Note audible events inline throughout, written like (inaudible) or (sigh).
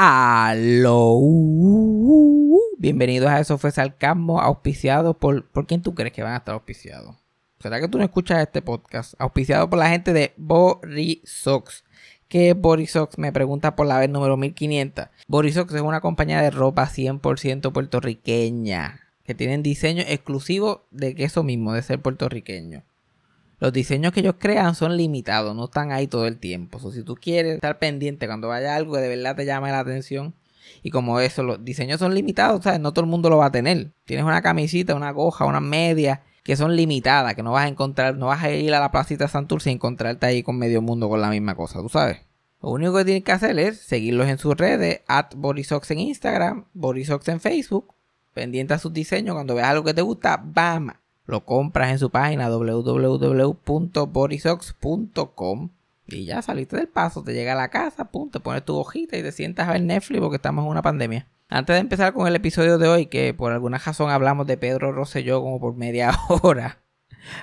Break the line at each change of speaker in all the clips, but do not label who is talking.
Aló. Bienvenidos a Eso fue Sarcasmo, auspiciado por... ¿Por quién tú crees que van a estar auspiciados? ¿Será que tú no escuchas este podcast? Auspiciado por la gente de Borisox. ¿Qué es Borisox? Me pregunta por la vez número 1500. Borisox es una compañía de ropa 100% puertorriqueña. Que tienen diseño exclusivo de que eso mismo, de ser puertorriqueño. Los diseños que ellos crean son limitados, no están ahí todo el tiempo. O si tú quieres estar pendiente cuando vaya algo que de verdad te llame la atención, y como eso, los diseños son limitados, ¿sabes? No todo el mundo lo va a tener. Tienes una camisita, una goja, una media que son limitadas, que no vas a encontrar, no vas a ir a la placita Santurce y encontrarte ahí con medio mundo con la misma cosa, tú sabes. Lo único que tienes que hacer es seguirlos en sus redes, at Borisox en Instagram, Borisox en Facebook, pendiente a sus diseños, cuando veas algo que te gusta, ¡bam! Lo compras en su página www.borisox.com y ya saliste del paso, te llega a la casa, pum, te pones tu hojita y te sientas a ver Netflix porque estamos en una pandemia. Antes de empezar con el episodio de hoy, que por alguna razón hablamos de Pedro Rosselló como por media (laughs) hora,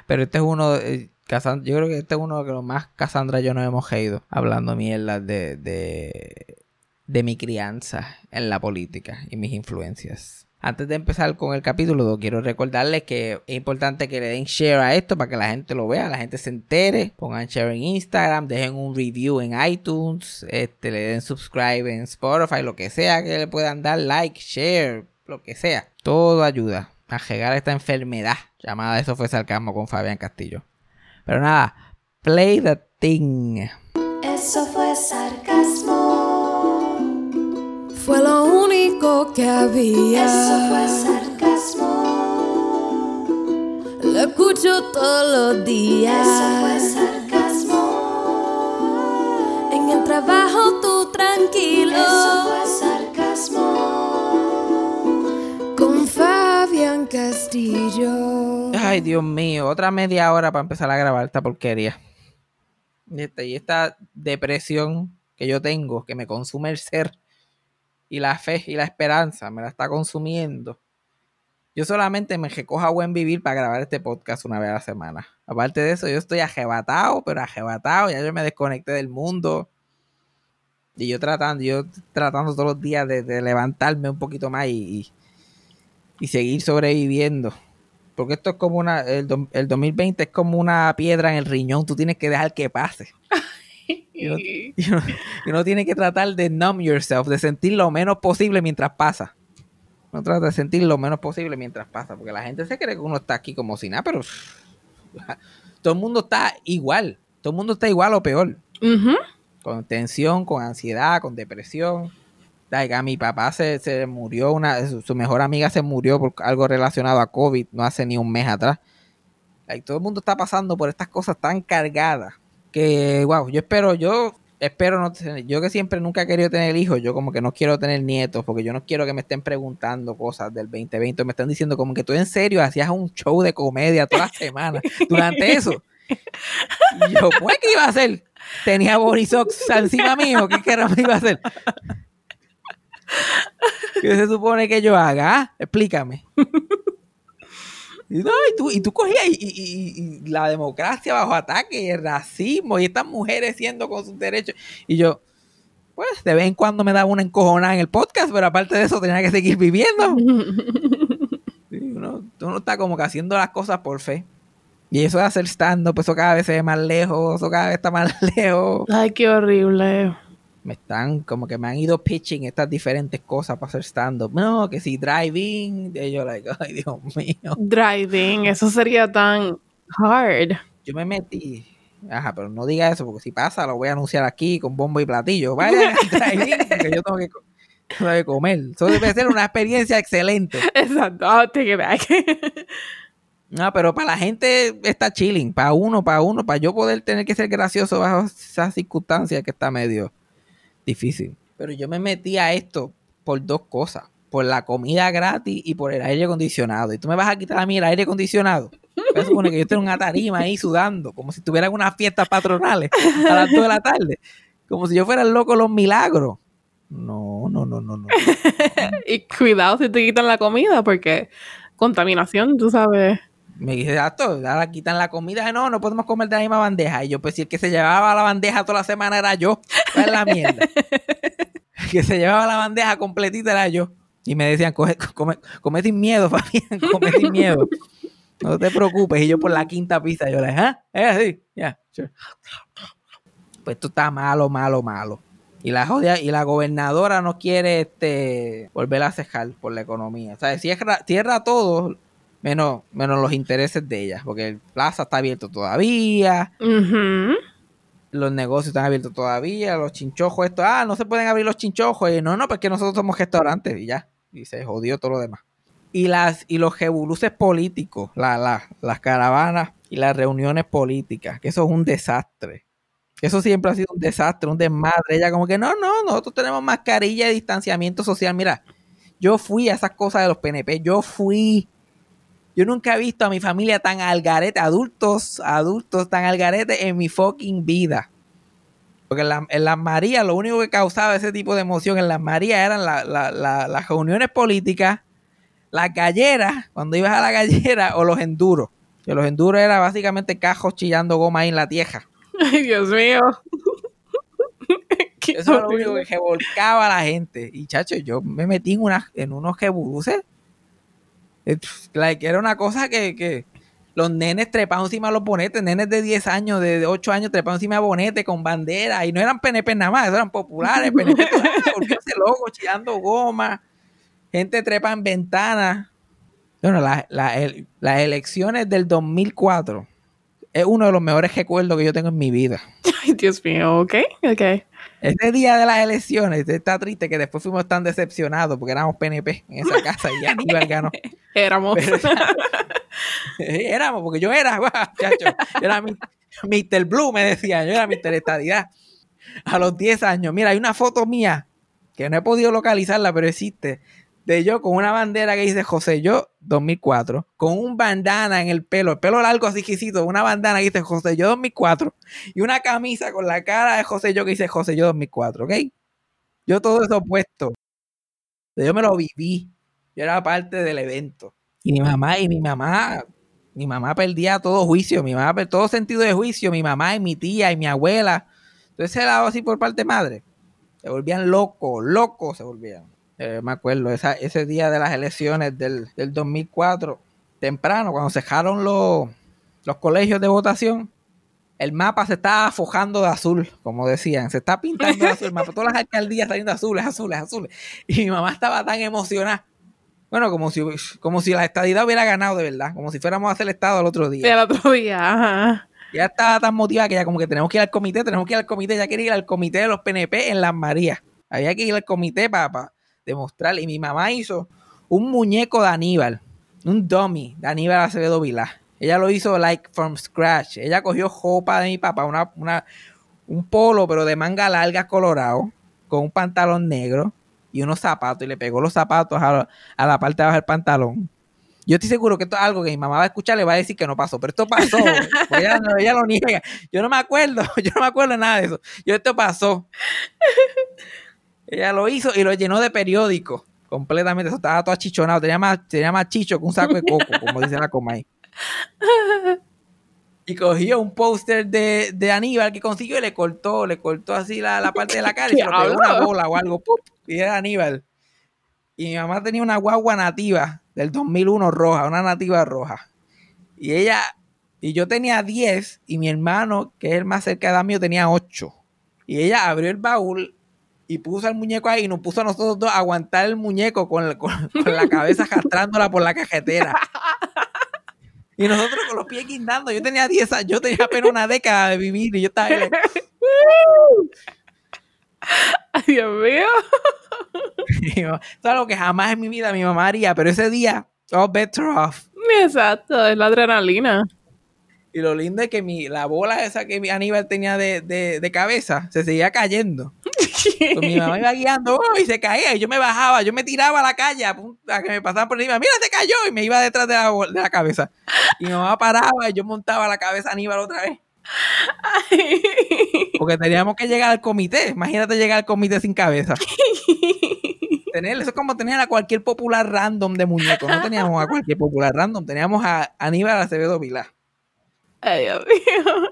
pero este es uno, eh, yo creo que este es uno de los más Cassandra y yo nos hemos reído hablando mierda de, de, de mi crianza en la política y mis influencias. Antes de empezar con el capítulo, quiero recordarles que es importante que le den share a esto para que la gente lo vea, la gente se entere. Pongan share en Instagram, dejen un review en iTunes, este, le den subscribe en Spotify, lo que sea que le puedan dar, like, share, lo que sea. Todo ayuda a llegar esta enfermedad llamada Eso fue sarcasmo con Fabián Castillo. Pero nada, play the thing.
Eso fue sarcasmo.
Fue lo único que había.
Eso fue sarcasmo.
Lo escucho todos los días.
Eso fue sarcasmo.
En el trabajo tú tranquilo.
Eso fue sarcasmo.
Con Fabián Castillo.
Ay, Dios mío, otra media hora para empezar a grabar esta porquería. Y esta, y esta depresión que yo tengo, que me consume el ser y la fe y la esperanza me la está consumiendo. Yo solamente me recojo a buen vivir para grabar este podcast una vez a la semana. Aparte de eso, yo estoy ajebatado, pero ajebatado. Ya yo me desconecté del mundo. Y yo tratando, yo tratando todos los días de, levantarme un poquito más y, y, seguir sobreviviendo. Porque esto es como una. El, el 2020 es como una piedra en el riñón. Tú tienes que dejar que pase. (laughs) Y uno, (laughs) tiene que tratar de numb yourself, de sentir lo menos posible mientras pasa. Uno trata de sentir lo menos posible mientras pasa, porque la gente se cree que uno está aquí como si nada, pero (laughs) todo el mundo está igual. Todo el mundo está igual o peor. Con tensión, con ansiedad, con depresión. A mi papá se, murió, una, su, mejor amiga se murió por algo relacionado a COVID no hace ni un mes atrás. todo el mundo está pasando por estas cosas tan cargadas que, wow, yo espero, yo espero no tener, yo que siempre nunca he querido tener hijos, yo como que no quiero tener nietos, porque yo no quiero que me estén preguntando cosas del 2020, me están diciendo como que tú en serio hacías un show de comedia toda la semana durante eso. Yo, ¿qué iba a hacer? Tenía Borisox encima mío, ¿qué me iba a hacer? ¿Qué se supone que yo haga? Explícame. Y, tú, y tú cogías y, la democracia bajo ataque, el racismo y estas mujeres siendo con sus derechos. Y yo, pues de vez en cuando me daba una encojonada en el podcast, pero aparte de eso tenía que seguir viviendo. (laughs) uno, uno, está como que haciendo las cosas por fe. Y eso de hacer stand-up, eso cada vez se ve más lejos, eso cada vez está más (laughs) lejos.
Ay, qué horrible
me están como que me han ido pitching estas diferentes cosas para hacer stand-up. No, que si driving, de yo, like, (laughs) ay, Dios mío.
Driving, eso sería tan hard.
Yo me metí, ajá, pero no diga eso, porque si pasa, lo voy a anunciar aquí con bombo y platillo. (laughs) Vaya (laughs) driving, que yo tengo que, tengo que, comer. Eso debe ser una experiencia excelente.
Exacto, I'll take it back.
No, pero para la gente está chilling, para uno, para uno, para yo poder tener que ser gracioso bajo esas circunstancias que está medio difícil. Pero yo me metí a esto por dos cosas. Por la comida gratis y por el aire acondicionado. Y tú me vas a quitar a mí el aire acondicionado. Se supone que yo tengo una tarima ahí sudando, como si tuviera unas fiestas patronales a las 2 de la tarde. Como si yo fuera el loco los milagros. No, no, no, no, no. (laughs)
y cuidado si te quitan la comida, porque contaminación, tú sabes
me dice, ahora quitan la comida. No, no podemos comer de la misma bandeja. Y yo, pues si el que se llevaba la bandeja toda la semana era yo, es la mierda. (laughs) que se llevaba la bandeja completita era yo. Y me decían, coge, come, come sin miedo, (laughs) Fabián, come sin miedo. No te preocupes. Y yo por la quinta pizza, yo le dije, ¿ah? Es así, ya, sure. Pues esto está malo, malo, malo. Y la jodia, y la gobernadora no quiere este volver a cejar por la economía. O sea, cierra, cierra todo, menos, menos los intereses de ella. Porque el plaza está abierto todavía, los negocios están abiertos todavía, los chinchojos, esto, ah, no se pueden abrir los chinchojos. Y no, no, porque nosotros somos restaurantes y ya. Y se jodió todo lo demás. Y las, y los revoluces políticos, la, la- las caravanas y las reuniones políticas, que eso es un desastre. Eso siempre ha sido un desastre, un desmadre. Ella como que no, no, nosotros tenemos mascarilla y distanciamiento social. Mira, yo fui a esas cosas de los PNP, yo fui. Yo nunca he visto a mi familia tan al garete, adultos, adultos tan al garete en mi fucking vida. Porque en, la- en las Marías lo único que causaba ese tipo de emoción en las Marías eran la- la- la- las reuniones políticas, las galleras, cuando ibas a la gallera, o los enduros. Que los enduros era básicamente cajos chillando goma ahí en la tierra.
Ay, Dios mío.
Eso era lo único que revolcaba a la gente. Y chacho, yo me metí en, unos jeburuces. Eh, like, era una cosa que, que los nenes trepaban encima de los bonetes, nenes de 10 años, de de 8 años trepaban encima de bonetes con bandera. Y no eran PNP nada más, eran populares. PNP, (laughs) volviéndose loco, chillando goma. Gente trepa en ventanas. Bueno, la- la- el- las elecciones del 2004 es uno de los mejores recuerdos que yo tengo en mi vida. (laughs)
Ay, Dios mío, ok, ok.
Ese día de las elecciones, está triste que después fuimos tan decepcionados porque éramos PNP en esa casa y Aníbal (laughs) ganó.
Éramos.
Pero- éramos, porque yo era, (laughs) chacho, yo era Mr. Blue, me decían, yo era Mr. Estadidad. A los 10 años, mira, hay una foto mía que no he podido localizarla, pero existe, de yo con una bandera que dice José Yo 2004, con un bandana en el pelo, el pelo largo así quisito, una bandana que dice José Yo 2004 y una camisa con la cara de José Yo que dice José Yo 2004, ¿ok? Yo todo eso puesto. Yo me lo viví. Yo era parte del evento. Y mi mamá, y mi mamá, mi mamá perdía todo juicio, mi mamá perdía todo sentido de juicio, mi mamá y mi tía y mi abuela. Entonces lado así por parte madre. Se volvían locos, locos se volvían. Eh, me acuerdo, esa- ese día de las elecciones del, del 2004, temprano, cuando cejaron los, los colegios de votación, el mapa se estaba fojando de azul, como decían, se está pintando de azul el mapa, todas las alcaldías saliendo azules, azules, azules. Y mi mamá estaba tan emocionada. Bueno, como si, como si la estadidad hubiera ganado de verdad, como si fuéramos a hacer el estado el otro día.
el otro día, ajá.
Ya estaba tan motivada que ya como que tenemos que ir al comité, tenemos que ir al comité, ya quería ir al comité de los PNP en Las Marías. Había que ir al comité para demostrar. Y mi mamá hizo un muñeco de Aníbal, un dummy de Aníbal Acevedo Vilá. Ella lo hizo like from scratch. Ella cogió jopa de mi papá, una, una- un polo, pero de manga larga colorado, con un pantalón negro y unos zapatos, y le pegó los zapatos a, la- a la parte de abajo del pantalón. Yo estoy seguro que esto es algo que mi mamá va a escuchar, le va a decir que no pasó, pero esto pasó. (laughs) Ella, ella lo niega. Yo no me acuerdo, (laughs) yo no me acuerdo nada de eso. Yo esto pasó. Ella lo hizo y lo llenó de periódico completamente. Eso estaba todo achichonado. Tenía más, tenía más chicho que un saco de coco, (laughs) como dice la Comay. Y cogió un póster de, de Aníbal que consiguió y le cortó, le cortó así la, la parte de la cara y (laughs) se lo pegó una bola o algo. ¡pup! Y era Aníbal. Y mi mamá tenía una guagua nativa del 2001 roja, una nativa roja. Y ella, y yo tenía 10 y mi hermano, que es el más cerca de edad mío, tenía 8. Y ella abrió el baúl y puso el muñeco ahí y nos puso a nosotros dos a aguantar el muñeco con, la- con- con la cabeza (laughs) arrastrándola por la cajetera. Y nosotros con los pies guindando. Yo tenía 10 años, yo tenía apenas una década de vivir y yo estaba ahí. (laughs)
Ay, Dios mío. (laughs)
Eso es algo que jamás en mi vida mi mamá haría, pero ese día, all better off.
Exacto, es la adrenalina.
Y lo lindo es que mi, la bola esa que mi Aníbal tenía de, de- de cabeza se seguía cayendo. Pues mi mamá iba guiando oh, y se caía y yo me bajaba, yo me tiraba a la calle a, que me pasaban por encima, mira, se cayó y me iba detrás de la, de la cabeza. Y mi mamá paraba y yo montaba la cabeza a Aníbal otra vez. Porque teníamos que llegar al comité. Imagínate llegar al comité sin cabeza. Tener, eso es como tener a cualquier popular random de muñeco. No teníamos a cualquier popular random, teníamos a Aníbal Acevedo Vilá.
Ay, Dios mío.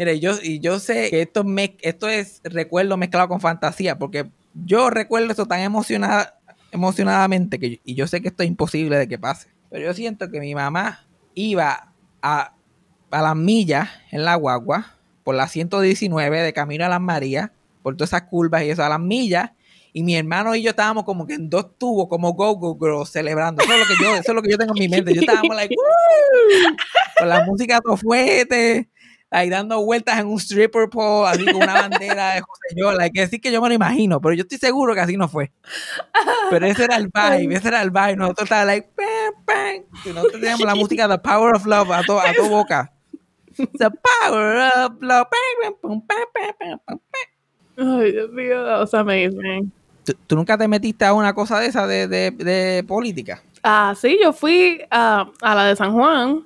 Mire, yo, y yo sé que esto, me, esto es recuerdo mezclado con fantasía, porque yo recuerdo eso tan emocionada, emocionadamente que yo- y yo sé que esto es imposible de que pase. Pero yo siento que mi mamá iba a, a las millas en la guagua por la 119 de camino a las Marías, por todas esas curvas y eso, a las millas. Y mi hermano y yo estábamos como que en dos tubos, como Go Go Girls, celebrando. Eso es lo que yo, eso es lo que yo tengo en mi mente. Yo estábamos like, (laughs) "Woo", con la música todo fuerte, ahí dando vueltas en un stripper pole, así con una bandera de José Yola. Hay que decir que yo me lo imagino, pero yo estoy seguro que así no fue. Pero ese era el (laughs) vibe, ese era el vibe. Nosotros estábamos like, pam, pam. Y nosotros teníamos la música The Power of Love a tu, a tu boca. The Power of Love.
Ay, Dios mío, that was amazing.
¿Tú, tú nunca te metiste a una cosa de esa de, de, de política?
Ah, sí, yo fui a, a la de San Juan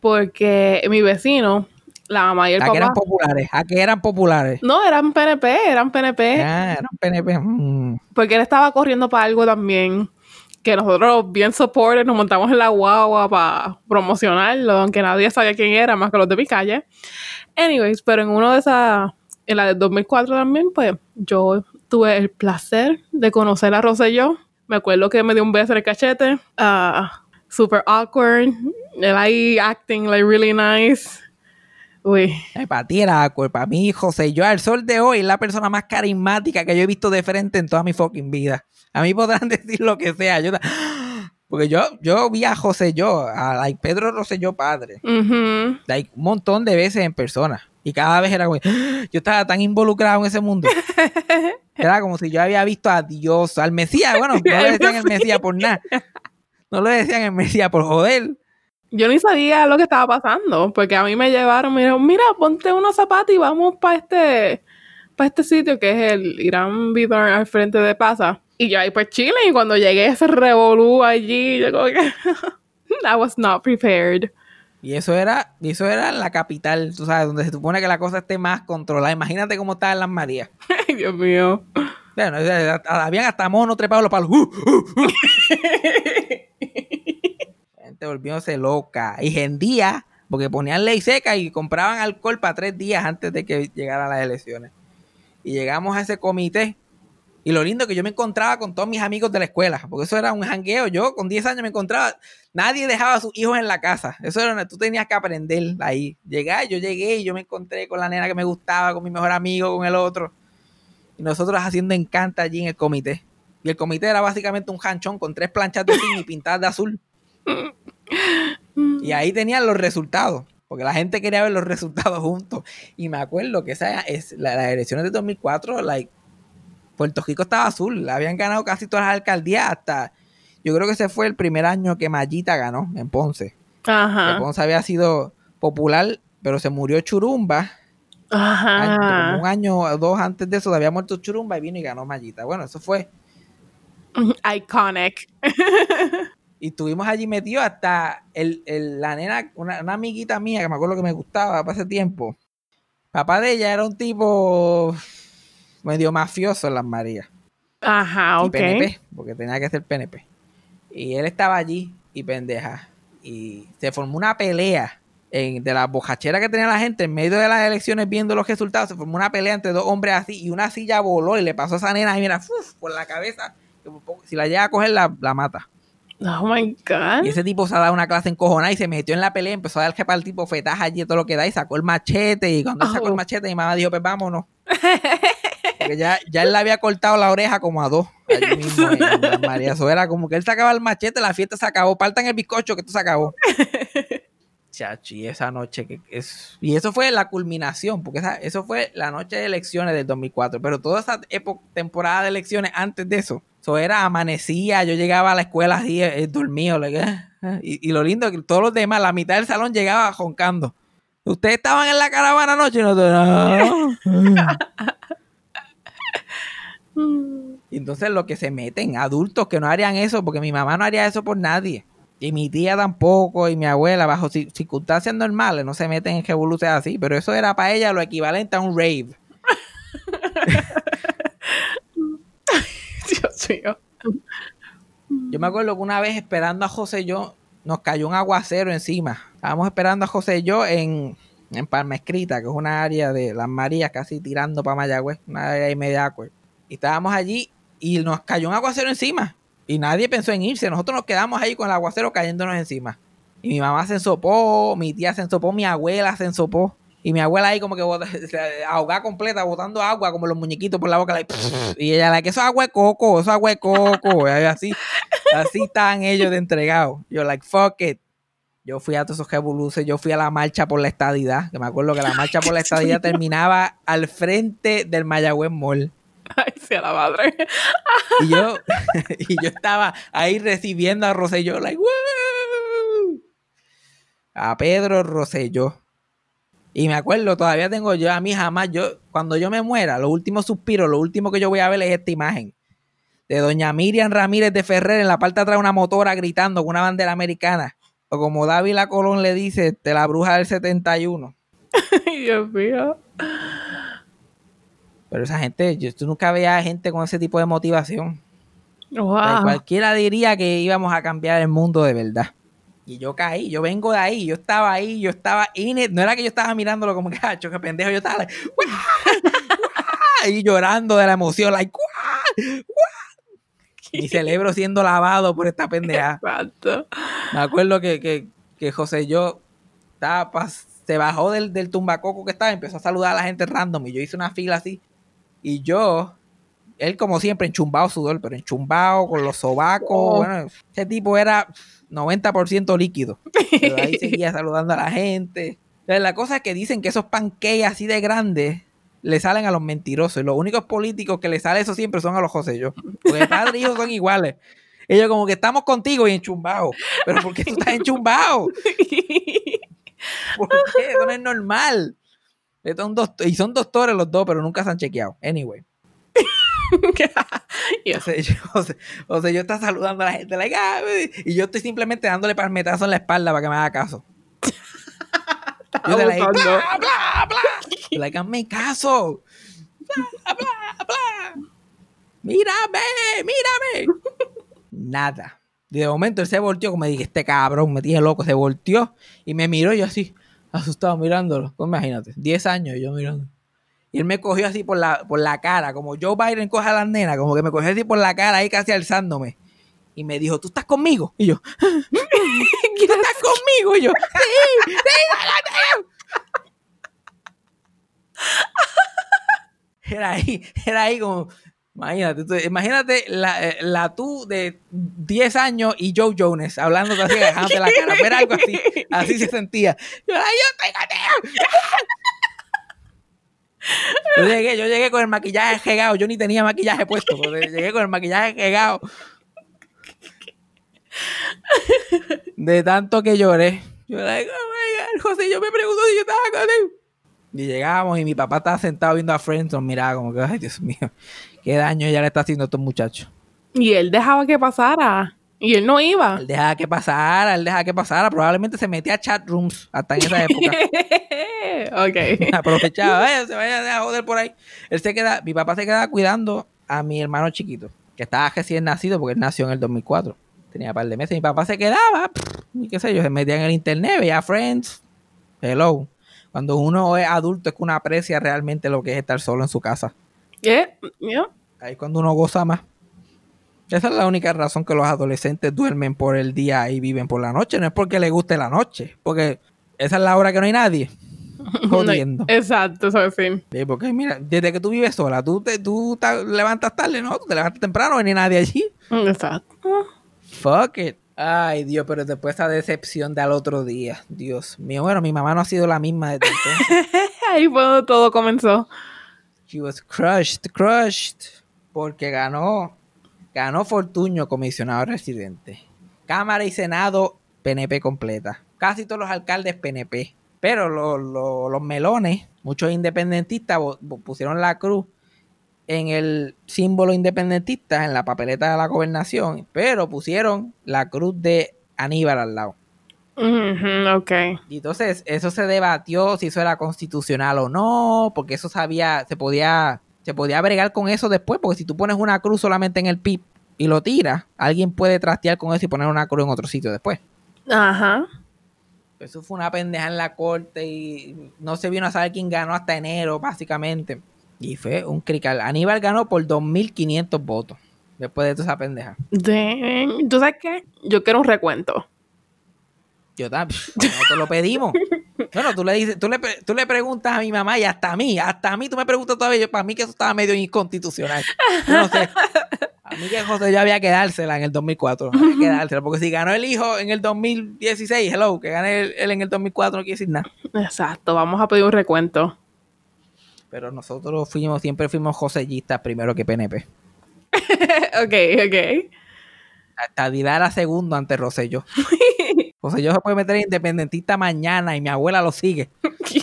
porque mi vecino, la mamá y el
¿A que eran populares? ¿A que eran populares?
No, eran PNP, eran PNP.
Ah, eran PNP. mm.
Porque él estaba corriendo para algo también. Que nosotros, bien supported, nos montamos en la guagua para promocionarlo, aunque nadie sabía quién era, más que los de mi calle. Anyways, pero en uno de esas, en la del 2004 también, pues yo tuve el placer de conocer a Rosselló. Me acuerdo que me dio un beso en el cachete. ah, super awkward. Él ahí acting like really nice. Uy,
Ay, para ti era awkward. Para mí, José, yo al sol de hoy es la persona más carismática que yo he visto de frente en toda mi fucking vida. A mí podrán (laughs) decir lo que sea. Yo, porque yo, yo vi a José yo, a like, Pedro Rosselló padre,
ujú.
like, un montón de veces en persona. Y cada vez era como, (gasps) yo estaba tan involucrado en ese mundo. (laughs) Era como si yo había visto a Dios, al Mesías. Bueno, no (laughs) le decían el Mesías por nada. No le decían el Mesías por joder.
Yo ni sabía lo que estaba pasando, porque a mí me llevaron, me dijeron, mira, ponte unos zapatos y vamos para este, para este sitio que es el Irán Vidor al frente de Plaza. Y yo ahí pues Chile, y cuando llegué ese revolú allí, yo como que (laughs) I was not prepared.
Y eso era, y eso era la capital, tú sabes, donde se supone que la cosa esté más controlada. Imagínate cómo estaba en Las Marías. (laughs)
Ay, Dios mío.
Bueno, habían hasta monos trepados los palos. (laughs) Gente volviéndose loca. Y gendía, porque ponían ley seca y compraban alcohol para tres días antes de que llegaran las elecciones. Y llegamos a ese comité. Y lo lindo que yo me encontraba con todos mis amigos de la escuela, porque eso era un jangueo. Yo con 10 años me encontraba, nadie dejaba a sus hijos en la casa. Eso era tú tenías que aprender ahí. Llegar, yo llegué y yo me encontré con la nena que me gustaba, con mi mejor amigo, con el otro. Y nosotros haciendo encanta allí en el comité. Y el comité era básicamente un janchón con tres planchas de zinc y pintadas de azul. (laughs) Y ahí tenían los resultados. Porque la gente quería ver los resultados juntos. Y me acuerdo que esa es la- las elecciones de 2004, like, Puerto Rico estaba azul. Habían ganado casi todas las alcaldías hasta... Yo creo que ese fue el primer año que Mayita ganó en Ponce. Que
Ajá.
Ponce había sido popular, pero se murió Churumba.
Ajá.
un año o dos antes de eso había muerto Churumba y vino y ganó Mayita. Bueno, eso fue. (laughs)
Iconic. (laughs)
Y estuvimos allí metidos hasta el, el- la nena, una, una amiguita mía que me acuerdo que me gustaba para ese tiempo. Papá de ella era un tipo medio mafioso en las Marías.
Ajá,
Y
ok.
PNP, porque tenía que ser PNP. Y él estaba allí y pendeja. Y se formó una pelea en- de la bojachera que tenía la gente en medio de las elecciones viendo los resultados. Se formó una pelea entre dos hombres así y una silla voló y le pasó a esa nena y mira, ¡fuf! por la cabeza. que por poco- Si la llega a coger, la, la mata.
Oh my God.
Y ese tipo se ha dado una clase encojonada y se metió en la pelea, empezó a dar el tipo fetaje allí todo lo que da y sacó el machete. Y cuando sacó el
Oh.
machete, mi mamá dijo, pues vámonos. (laughs) Porque ya, ya él le había cortado la oreja como a dos allí (laughs) mismo en, en era como que él sacaba el machete, la fiesta se acabó. Partan el bizcocho que esto se acabó. (laughs) Chachi, esa noche que es. Y eso fue la culminación, porque esa, eso fue la noche de elecciones del 2004. Pero toda esa época, temporada de elecciones antes de eso, eso era amanecía. Yo llegaba a la escuela así, eh, dormido. like, ah, ah, y, y lo lindo es que todos los demás, la mitad del salón llegaba joncando. Ustedes estaban en la caravana anoche y nosotros, "No".
Mm. (laughs)
Y entonces lo que se meten, adultos que no harían eso, porque mi mamá no haría eso por nadie. Y mi tía tampoco, y mi abuela, bajo ci- circunstancias normales, no se meten en revoluciones así. Pero eso era para ella lo equivalente a un rave. (laughs) Yo me acuerdo que una vez esperando a José y yo, nos cayó un aguacero encima. Estábamos esperando a José y yo en, en Palma Escrita, que es una área de las Marías, casi tirando para Mayagüez, una área awkward. Y estábamos allí y nos cayó un aguacero encima. Y nadie pensó en irse. Nosotros nos quedamos ahí con el aguacero cayéndonos encima. Y mi mamá se ensopó, mi tía se ensopó, mi abuela se ensopó. Y mi abuela ahí como que bota- (laughs) ahogada completa, botando agua como los muñequitos por la boca. like, (laughs) y ella, like, eso es agua de coco, eso es agua de coco. Y así, así estaban ellos de entregados. Yo, like, fuck it. Yo fui a todos esos revoluces, yo fui a la marcha por la estadidad, que me acuerdo que la marcha por la (laughs) estadidad terminaba al frente del Mayagüez Mall.
Ay, sí, a la madre.
Y yo, y yo estaba ahí recibiendo a Rosselló, like, "Woo". A Pedro Rosselló. Y me acuerdo, todavía tengo yo, a mí jamás, yo, cuando yo me muera, los últimos suspiros, lo último que yo voy a ver es esta imagen. De doña Miriam Ramírez de Ferrer en la parte de atrás de una motora gritando con una bandera americana. O como Dávila Colón le dice, de la bruja del 71. (laughs)
Ay, Dios mío.
Pero esa gente, yo tú nunca veías gente con ese tipo de motivación. O sea,
Wow.
Cualquiera diría que íbamos a cambiar el mundo de verdad. Y yo caí, yo vengo de ahí, yo estaba ahí, yo estaba in it. No era que yo estaba mirándolo como cacho, que pendejo, yo estaba like, ahí llorando de la emoción, like, "Guau, guau". mi cerebro siendo lavado por esta pendeja.
Exacto.
Me acuerdo que, que, que José yo estaba pas- se bajó del, del tumbacoco que estaba, empezó a saludar a la gente random y yo hice una fila así. Y yo, él como siempre, enchumbado sudor, pero enchumbado con los sobacos.
Oh.
Bueno, ese tipo era 90% líquido. Pero ahí (laughs) seguía saludando a la gente. Entonces, la cosa es que dicen que esos pancakes así de grandes le salen a los mentirosos. Y los únicos políticos que le sale eso siempre son a los José yo. Porque padre e hijo son iguales. Ellos como que estamos contigo y enchumbados. Pero ¿por qué tú estás enchumbado? (laughs) ¿Por qué? Eso no es normal. Y son doctores los dos, pero nunca se han chequeado. Anyway. (laughs) O sea, (laughs) yo, o sea, o sea, yo estaba saludando a la gente, like, ah, y yo estoy simplemente dándole palmetazo en la espalda para que me haga caso. (laughs) Yo de like, bla, bla, bla. Like, hazme caso. Bla, bla, bla. Mírame, mírame. Nada. De momento él se volteó, como dije, este cabrón, me dije loco, se volteó y me miró yo así, asustado mirándolo. Pues imagínate, 10 años yo mirando. Y él me cogió así por la, por la cara, como Joe Biden coge a las nenas, como que me cogió así por la cara, ahí casi alzándome. Y me dijo, ¿tú estás conmigo? Y yo, (laughs) ¿tú estás conmigo? Y yo, sí, sí, hágate". Era ahí, era ahí como, imagínate, imagínate la, eh, la tú de 10 años y Joe Jones hablando así, dejándote la cara, pero algo así, así se sentía. Yo, "Ay, yo estoy contigo". Yo llegué, yo llegué con el maquillaje regado. Yo ni tenía maquillaje puesto, llegué con el maquillaje regado. De tanto que lloré. Yo like, oh my God, José, yo me pregunto si yo estaba contigo. Y llegamos y mi papá estaba sentado viendo a Friends, nos miraba como que, ay Dios mío, qué daño ella le está haciendo a estos muchachos.
Y él dejaba que pasara. Y él no iba.
Él dejaba que pasara, él dejaba que pasara. Probablemente se metía a chat rooms hasta en esa época. (laughs)
ok. (laughs)
aprovechaba, "Vaya, se vaya a joder por ahí. Él se queda, mi papá se quedaba cuidando a mi hermano chiquito, que estaba recién nacido porque él nació en el 2004. Tenía un par de meses. Mi papá se quedaba, y qué sé yo, se metía en el internet, veía Friends. Hello. Cuando uno es adulto es que uno aprecia realmente lo que es estar solo en su casa.
Yeah, yeah.
Ahí es cuando uno goza más. Esa es la única razón que los adolescentes duermen por el día y viven por la noche. No es porque les guste la noche, porque esa es la hora que no hay nadie. (laughs) Jodiendo.
No, exacto, eso es fin.
Sí, porque mira, desde que tú vives sola, tú te tú te levantas tarde, ¿no? Tú te levantas temprano, no hay nadie allí.
Exacto.
Fuck it. Ay, Dios, pero después esa decepción de al otro día. Dios mío, bueno, mi mamá no ha sido la misma desde entonces. (laughs)
Ahí fue donde todo comenzó.
She was crushed, crushed. Porque ganó, ganó Fortuño comisionado residente. Cámara y Senado, PNP completa. Casi todos los alcaldes PNP. Pero lo- lo- los melones, muchos independentistas pusieron la cruz en el símbolo independentista, en la papeleta de la gobernación, pero pusieron la cruz de Aníbal al lado.
Ujú, ok.
Y entonces eso se debatió si eso era constitucional o no, porque eso sabía, se podía, se podía bregar con eso después, porque si tú pones una cruz solamente en el PIB y lo tiras, alguien puede trastear con eso y poner una cruz en otro sitio después.
Ajá.
Eso fue una pendeja en la corte y no se vino a saber quién ganó hasta enero, básicamente. Y fue un crical. Aníbal ganó por 2.500 votos. Después de toda esa pendeja.
Dang. ¿Tú sabes qué? Yo quiero un recuento.
Yo también. (laughs) Nosotros lo pedimos. Bueno, tú le dices, tú le, tú le preguntas a mi mamá y hasta a mí, hasta a mí tú me preguntas todavía, yo, para mí que eso estaba medio inconstitucional. Yo no sé. (laughs) A mí que José yo había que dársela en el 2004. Había que dársela, porque si ganó el hijo en el 2016, hello, que gane él, en el 2004 no quiere decir nada.
Exacto, vamos a pedir un recuento.
Pero nosotros fuimos, siempre fuimos josellistas primero que PNP. (laughs)
ok, ok.
Hasta Dila era segundo ante Rosselló. (laughs) Rosselló se puede meter independentista mañana y mi abuela lo sigue. (laughs)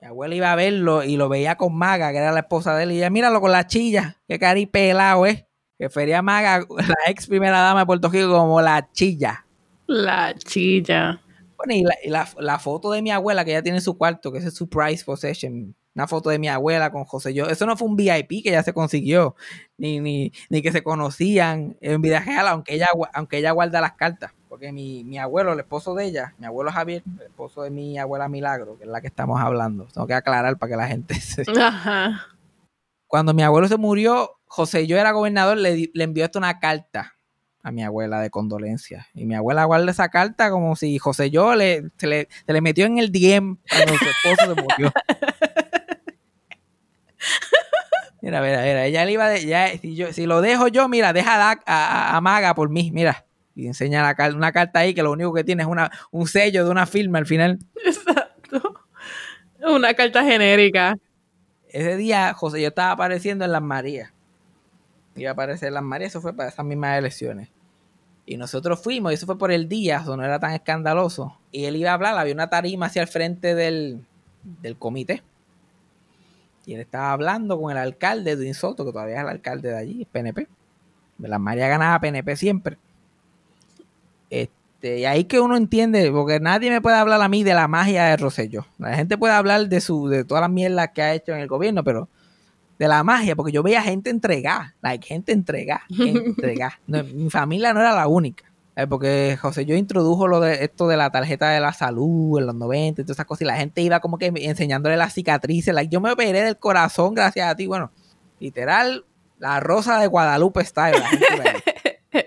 Mi abuela iba a verlo y lo veía con Maga, que era la esposa de él, y ella, míralo con la chilla, que cari pelado, ¿eh? Que fería Maga, (laughs) la ex primera dama de Puerto Rico, como la chilla.
La chilla.
Bueno, y la, y la- la foto de mi abuela que ella tiene en su cuarto, que ese es su prize possession. Una foto de mi abuela con José yo. Eso no fue un VIP que ella se consiguió, ni, ni, ni que se conocían en vida real, aunque ella, aunque ella guarda las cartas. Porque mi, mi abuelo, el esposo de ella, mi abuelo Javier, el esposo de mi abuela Milagro, que es la que estamos hablando. Tengo que aclarar para que la gente se, (laughs)
Ajá.
cuando mi abuelo se murió, José yo era gobernador, le, le envió esto una carta a mi abuela de condolencia. Y mi abuela guarda esa carta como si José yo le, se, le, se le metió en el DM cuando su esposo se murió. (laughs) Mira, mira, mira, ella le iba de, ya, si, yo, si lo dejo yo, mira, deja a, a, a Maga por mí, mira. Y enseña la, una carta ahí que lo único que tiene es una, un sello de una firma al final.
Exacto. Una carta genérica.
Ese día José yo estaba apareciendo en Las Marías. Iba a aparecer en Las Marías, eso fue para esas mismas elecciones. Y nosotros fuimos, y eso fue por el día, eso no era tan escandaloso. Y él iba a hablar, había una tarima hacia el frente del, del comité. Y él estaba hablando con el alcalde Edwin Soto, que todavía es el alcalde de allí, PNP. De Las Marías ganaba PNP siempre. Este, y ahí que uno entiende, porque nadie me puede hablar a mí de la magia de Rosselló. La gente puede hablar de su, de todas las mierdas que ha hecho en el gobierno, pero de la magia, porque yo veía gente entregada, like, gente entregada, (laughs) entregada. No, mi familia no era la única. eh, Porque José yo introdujo lo de esto de la tarjeta de la salud en los 90 y todas esas cosas, y la gente iba como que enseñándole las cicatrices. Like, yo me operé del corazón gracias a ti. Bueno, literal, la rosa de Guadalupe style. (laughs) La gente iba ahí.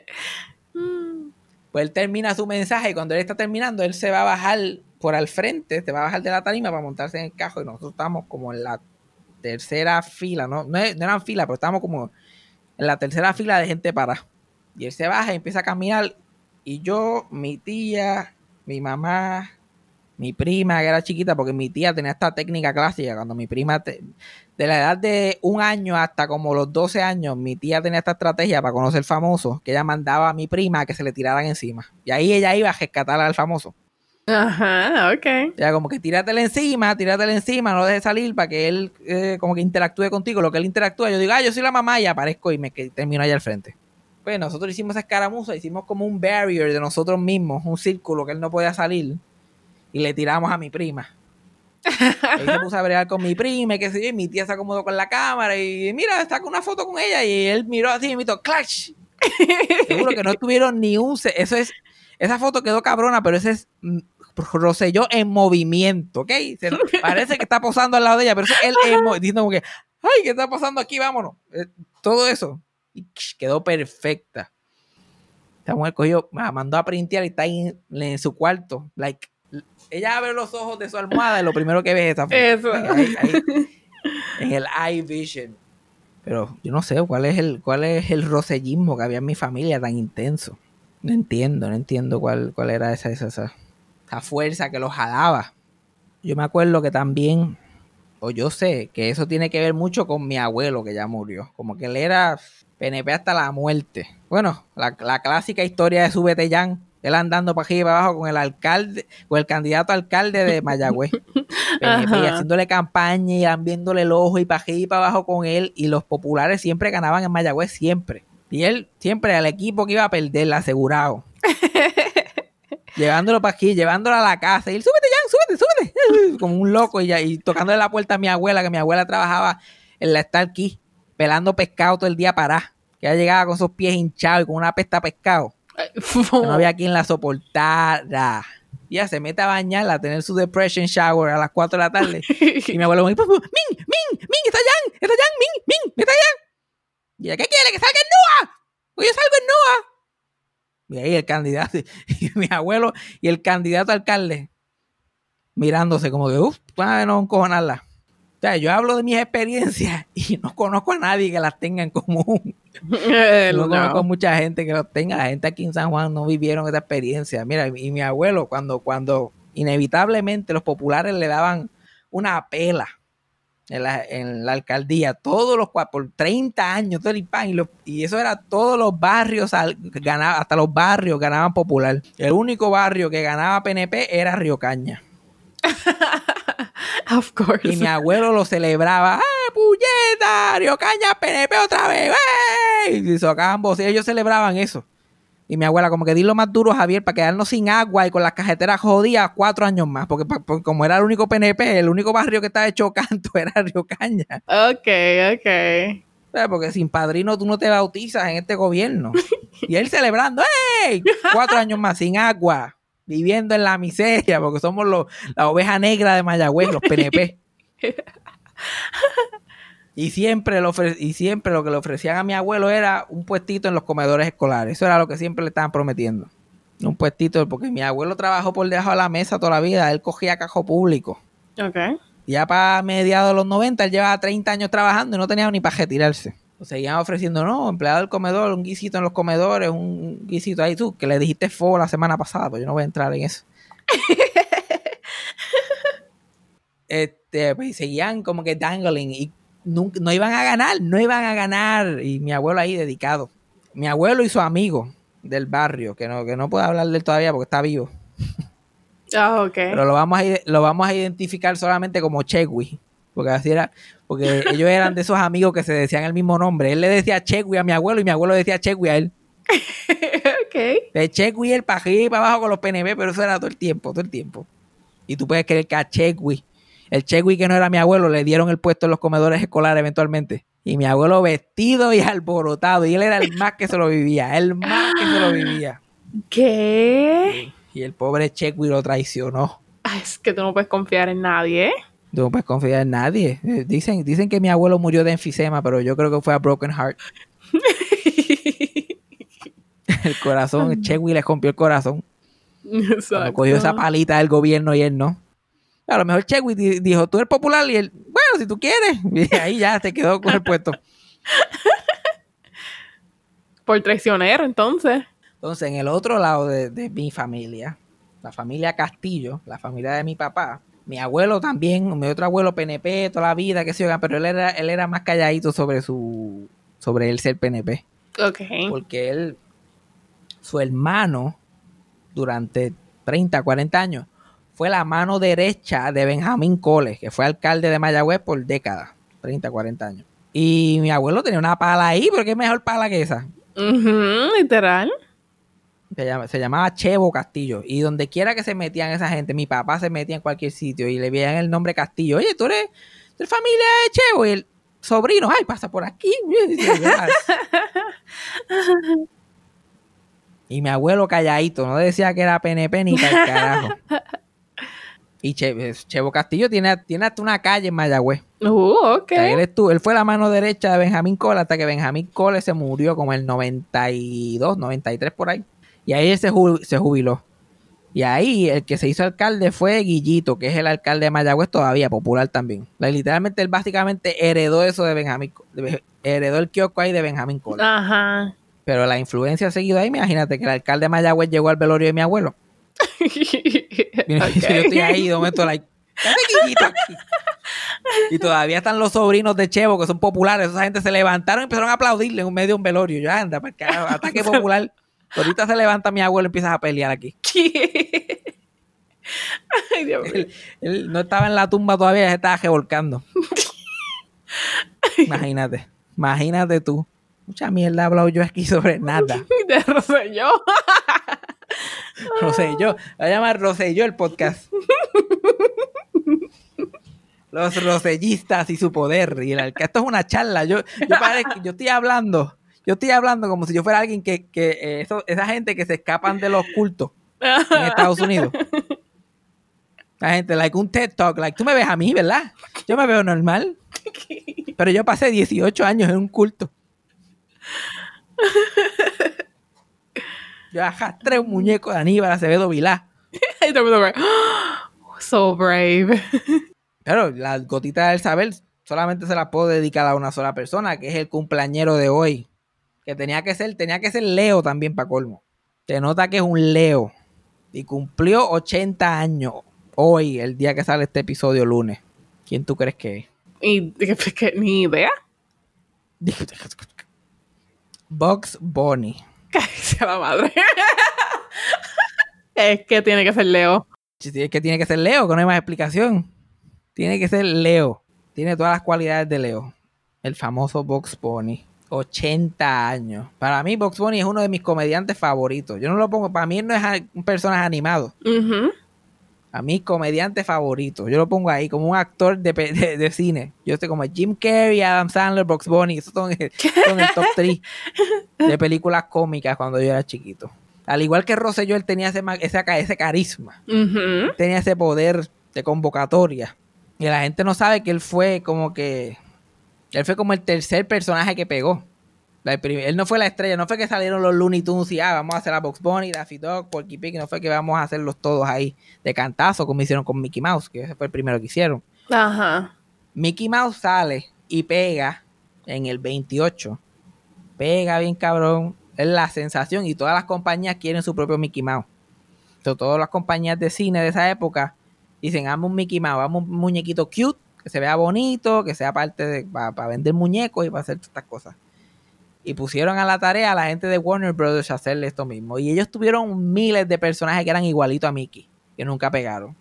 Mm.
Pues él termina su mensaje y cuando él está terminando, él se va a bajar por al frente, se va a bajar de la tarima para montarse en el cajo y nosotros estamos como en la tercera fila, no, no, eran fila, pero estábamos como en la tercera fila de gente para. Y él se baja y empieza a caminar y yo, mi tía, mi mamá, mi prima que era chiquita, porque mi tía tenía esta técnica clásica, cuando mi prima, te- de la edad de un año hasta como los 12 años, mi tía tenía esta estrategia para conocer famosos, que ella mandaba a mi prima a que se le tiraran encima. Y ahí ella iba a rescatar al famoso.
Ajá, ok.
Ya como que tíratele encima, tíratele encima, no lo dejes salir para que él eh, como que interactúe contigo. Lo que él interactúa, yo digo, ah, yo soy la mamá y aparezco y me que- termino allá al frente. Pues nosotros hicimos esa escaramuza, hicimos como un barrier de nosotros mismos, un círculo que él no podía salir y le tiramos a mi prima. (laughs) Ahí se puso a bregar con mi prima, y yo, y mi tía se acomodó con la cámara y mira, saca una foto con ella y él miró así y me hizo clash. Seguro que no tuvieron ni un... Eso es... Esa foto quedó cabrona, pero ese es mm, Rosselló en movimiento, ¿ok? Se- (laughs) parece que está posando al lado de ella, pero eso es él diciendo como que, ay, ¿qué está pasando aquí? Vámonos. Eh, todo eso. Y quedó perfecta. Esta mujer cogió, ah, mandó a printear y está ahí en, en su cuarto. Like, ella abre los ojos de su almohada y lo primero que ve es esa foto.
Eso.
Ahí- ahí, en el eye vision. Pero yo no sé cuál es el cuál es el rosellismo que había en mi familia tan intenso. No entiendo, no entiendo cuál, cuál era esa, esa, esa, esa fuerza que los jalaba. Yo me acuerdo que también, o yo sé, que eso tiene que ver mucho con mi abuelo que ya murió. Como que él era PNP hasta la muerte. Bueno, la, la clásica historia de su Betellán. Él andando para arriba y para abajo con el alcalde, con el candidato alcalde de Mayagüez. (laughs) PNP, y
Ajá.
haciéndole campaña y viéndole el ojo y para arriba y para abajo con él. Y los populares siempre ganaban en Mayagüez, siempre. Y él siempre al equipo que iba a perder, asegurado. (laughs) Llevándolo para aquí, llevándolo a la casa. Y él, súbete ya, súbete, súbete. (laughs) Como un loco y, ya, y tocándole la puerta a mi abuela, que mi abuela trabajaba en la Star Key, pelando pescado todo el día para. Que ella llegaba con sus pies hinchados y con una pesta pescado. (laughs) No había quien la soportara. Y ella se mete a bañar, a tener su depression shower a las 4 de la tarde. (laughs) Y mi abuelo me dice, Ming, Ming, Ming, está Jan, está Yang, Min, Min, está Yang. Y ella, ¿qué quiere? Que salga en NUA. Pues yo salgo en NUA. Y ahí el candidato, (laughs) y mi abuelo y el candidato alcalde mirándose como que, uff, no encojonarla. Sea, yo hablo de mis experiencias (laughs) y no conozco a nadie que las tenga en común. (laughs) No
no.
conozco mucha gente que los tenga. La gente aquí en San Juan no vivieron esta experiencia. Mira, y mi abuelo, cuando, cuando inevitablemente los populares le daban una pela en la, en la alcaldía, todos los por 30 años, todo el pan, y, los- y eso era todos los barrios, al- ganaba, hasta los barrios ganaban popular. El único barrio que ganaba PNP era Río Caña. (laughs)
Of course.
Y mi abuelo lo celebraba. ¡Eh, puñeta! Río Caña, PNP otra vez. ¡Eh! Y socaban voces. Ellos celebraban eso. Y mi abuela, como que dilo más duro, Javier, para quedarnos sin agua y con las cajeteras jodidas cuatro años más. Porque, como era el único PNP, el único barrio que estaba hecho canto (laughs) era Río Caña.
Ok, ok.
Porque sin padrino tú no te bautizas en este gobierno. Y él celebrando, ¡ey! Cuatro años más sin agua, viviendo en la miseria, porque somos los, la oveja negra de Mayagüez, los PNP. (laughs) Y siempre, lo y siempre lo que le ofrecían a mi abuelo era un puestito en los comedores escolares. Eso era lo que siempre le estaban prometiendo. Un puestito, porque mi abuelo trabajó por debajo de la mesa toda la vida. Él cogía cajo público.
Ok.
Ya para mediados de los 90, él llevaba 30 años trabajando y no tenía ni para retirarse. Seguían ofreciendo, no, empleado del comedor, un guisito en los comedores, un guisito ahí tú, que le dijiste fo la semana pasada, pues yo no voy a entrar en eso. (laughs) este, pues seguían como que dangling y nunca, no iban a ganar, no iban a ganar. Y mi abuelo ahí dedicado. Mi abuelo y su amigo del barrio, que no, que no puedo hablar de él todavía porque está vivo.
Ah, ok.
Pero lo vamos a, lo vamos a identificar solamente como Chegui. Porque así era, porque ellos eran de esos amigos que se decían el mismo nombre. Él le decía Chegui a mi abuelo y mi abuelo decía Chegui a él. (laughs)
ok.
De Chegui el para arriba y para abajo con los PNB, pero eso era todo el tiempo, todo el tiempo. Y tú puedes creer que a Chegui, el Chegui que no era mi abuelo, le dieron el puesto en los comedores escolares eventualmente. Y mi abuelo vestido y (laughs) alborotado. Y él era el más que se lo vivía, el más que se lo vivía.
¿Qué?
Y el pobre Chegui lo traicionó.
Ay, es que tú no puedes confiar en nadie, ¿eh?
No puedes confiar en nadie. Eh, Dicen, dicen que mi abuelo murió de enfisema, pero yo creo que fue a broken heart. (laughs) El corazón, Chegui le rompió el corazón.
Exacto.
cogió esa palita del gobierno y él no. A lo mejor di- dijo, tú eres popular y él, bueno, si tú quieres. Y ahí ya se quedó con el puesto.
Por traicionero, entonces.
Entonces, en el otro lado de, de mi familia, la familia Castillo, la familia de mi papá, mi abuelo también, mi otro abuelo PNP toda la vida, que se yo, pero él era, él era más calladito sobre su, sobre él ser PNP.
Ok.
Porque él, su hermano, durante 30, 40 años, fue la mano derecha de Benjamín Coles, que fue alcalde de Mayagüez por décadas, 30, 40 años. Y mi abuelo tenía una pala ahí, pero qué mejor pala que esa.
Ujú, literal.
Se, llama- se llamaba Chevo Castillo. Y donde quiera que se metían esa gente, mi papá se metía en cualquier sitio y le veían el nombre Castillo. Oye, tú eres, eres familia de Chevo. Y el sobrino, ay, pasa por aquí. (laughs) (laughs) y mi abuelo calladito, no decía que era PNP ni el carajo. Y Che- Chevo Castillo tiene, tiene hasta una calle en Mayagüez.
Uh, ok.
O sea, él, estuvo- él fue la mano derecha de Benjamín Cole hasta que Benjamín Cole se murió como el 92, 93 por ahí. Y ahí él se, ju- se jubiló. Y ahí el que se hizo alcalde fue Guillito, que es el alcalde de Mayagüez todavía, popular también. Literalmente él básicamente heredó eso de Benjamín, de- heredó el kiosco ahí de Benjamín Cole.
Ajá.
Pero la influencia ha seguido ahí, imagínate que el alcalde de Mayagüez llegó al velorio de mi abuelo. (laughs) Mira. (laughs) Yo estoy ahí de momento, like, ¿qué hace Guillito aquí? Y todavía están los sobrinos de Chevo, que son populares. Esa gente se levantaron y empezaron a aplaudirle en medio de un velorio. Yo, anda, para carajo, ataque (laughs) popular. Ahorita se levanta mi abuelo y empiezas a pelear aquí. (laughs)
Ay, Dios mío.
Él, él no estaba en la tumba todavía, se estaba revolcando. (laughs) Imagínate, imagínate tú. Mucha mierda he hablado yo aquí sobre nada. (laughs)
De Rosselló.
Rosselló. Va a llamar Rosselló el podcast. Los rosellistas y su poder. Y el Esto es una charla. Yo, yo, parezco- yo estoy hablando. Yo estoy hablando como si yo fuera alguien que, que eh, eso- esa gente que se escapan de los cultos en Estados Unidos. (laughs) La gente, like un TED Talk, like tú me ves a mí, ¿verdad? Yo me veo normal. (laughs) Pero yo pasé 18 años en un culto. Yo arrastré un muñeco de Aníbal Acevedo Vilá.
Y todo el mundo como, So brave.
Pero las gotitas del saber solamente se las puedo dedicar a una sola persona, que es el cumpleañero de hoy. Que tenía que ser, tenía que ser Leo también para colmo. Se nota que es un Leo. Y cumplió 80 años hoy, el día que sale este episodio lunes. ¿Quién tú crees que es?
Y (laughs) que, ni idea.
Bugs Bunny.
Cállese la madre. (laughs) es que tiene que ser Leo.
Es que tiene que ser Leo, que no hay más explicación. Tiene que ser Leo. Tiene todas las cualidades de Leo. El famoso Bugs Bunny. 80 años. Para mí, Bugs Bunny es uno de mis comediantes favoritos. Yo no lo pongo, para mí no es un personaje animado. A mí, comediante favorito. Yo lo pongo ahí como un actor de, de- de cine. Yo estoy como Jim Carrey, Adam Sandler, Bugs Bunny. Esos son, (laughs) son el top 3 de (laughs) películas cómicas cuando yo era chiquito. Al igual que Rosselló, él tenía ese, ese, ese carisma. Tenía ese poder de convocatoria. Y la gente no sabe que él fue como que. Él fue como el tercer personaje que pegó. La prim- él no fue la estrella, no fue que salieron los Looney Tunes y ah, vamos a hacer a Box Bunny, Daffy Dog, Porky Pig, no fue que vamos a hacerlos todos ahí de cantazo como hicieron con Mickey Mouse, que ese fue el primero que hicieron.
Ajá.
Mickey Mouse sale y pega en el 28. Pega bien cabrón. Es la sensación y todas las compañías quieren su propio Mickey Mouse. Entonces, todas las compañías de cine de esa época dicen, hagamos un Mickey Mouse, hagamos un muñequito cute, que se vea bonito, que sea parte de, para vender muñecos y para hacer todas estas cosas. Y pusieron a la tarea a la gente de Warner Brothers a hacerle esto mismo. Y ellos tuvieron miles de personajes que eran igualitos a Mickey, que nunca pegaron.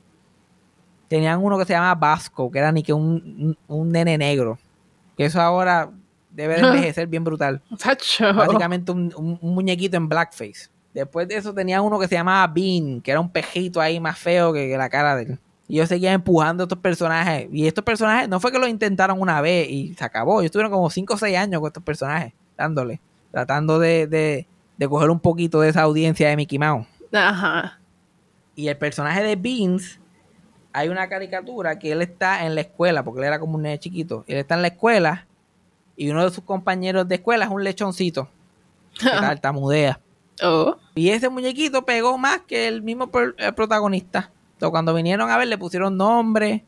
Tenían uno que se llama Vasco, que era ni que un, un, un nene negro. Que eso ahora debe de (laughs) envejecer bien brutal. Básicamente un, un- un muñequito en blackface. Después de eso tenía uno que se llamaba Bean, que era un pejito ahí más feo que, que la cara de él. Y yo seguía empujando a estos personajes. Y estos personajes no fue que lo intentaron una vez y se acabó. Ellos estuvieron como 5 o 6 años con estos personajes, dándole. Tratando de, de, de coger un poquito de esa audiencia de Mickey Mouse.
Ajá.
Y el personaje de Beans, hay una caricatura que él está en la escuela, porque él era como un nene chiquito. Él está en la escuela y uno de sus compañeros de escuela es un lechoncito que tartamudea. (laughs)
Oh.
Y ese muñequito pegó más que el mismo el protagonista. Entonces, cuando vinieron a ver, le pusieron nombre.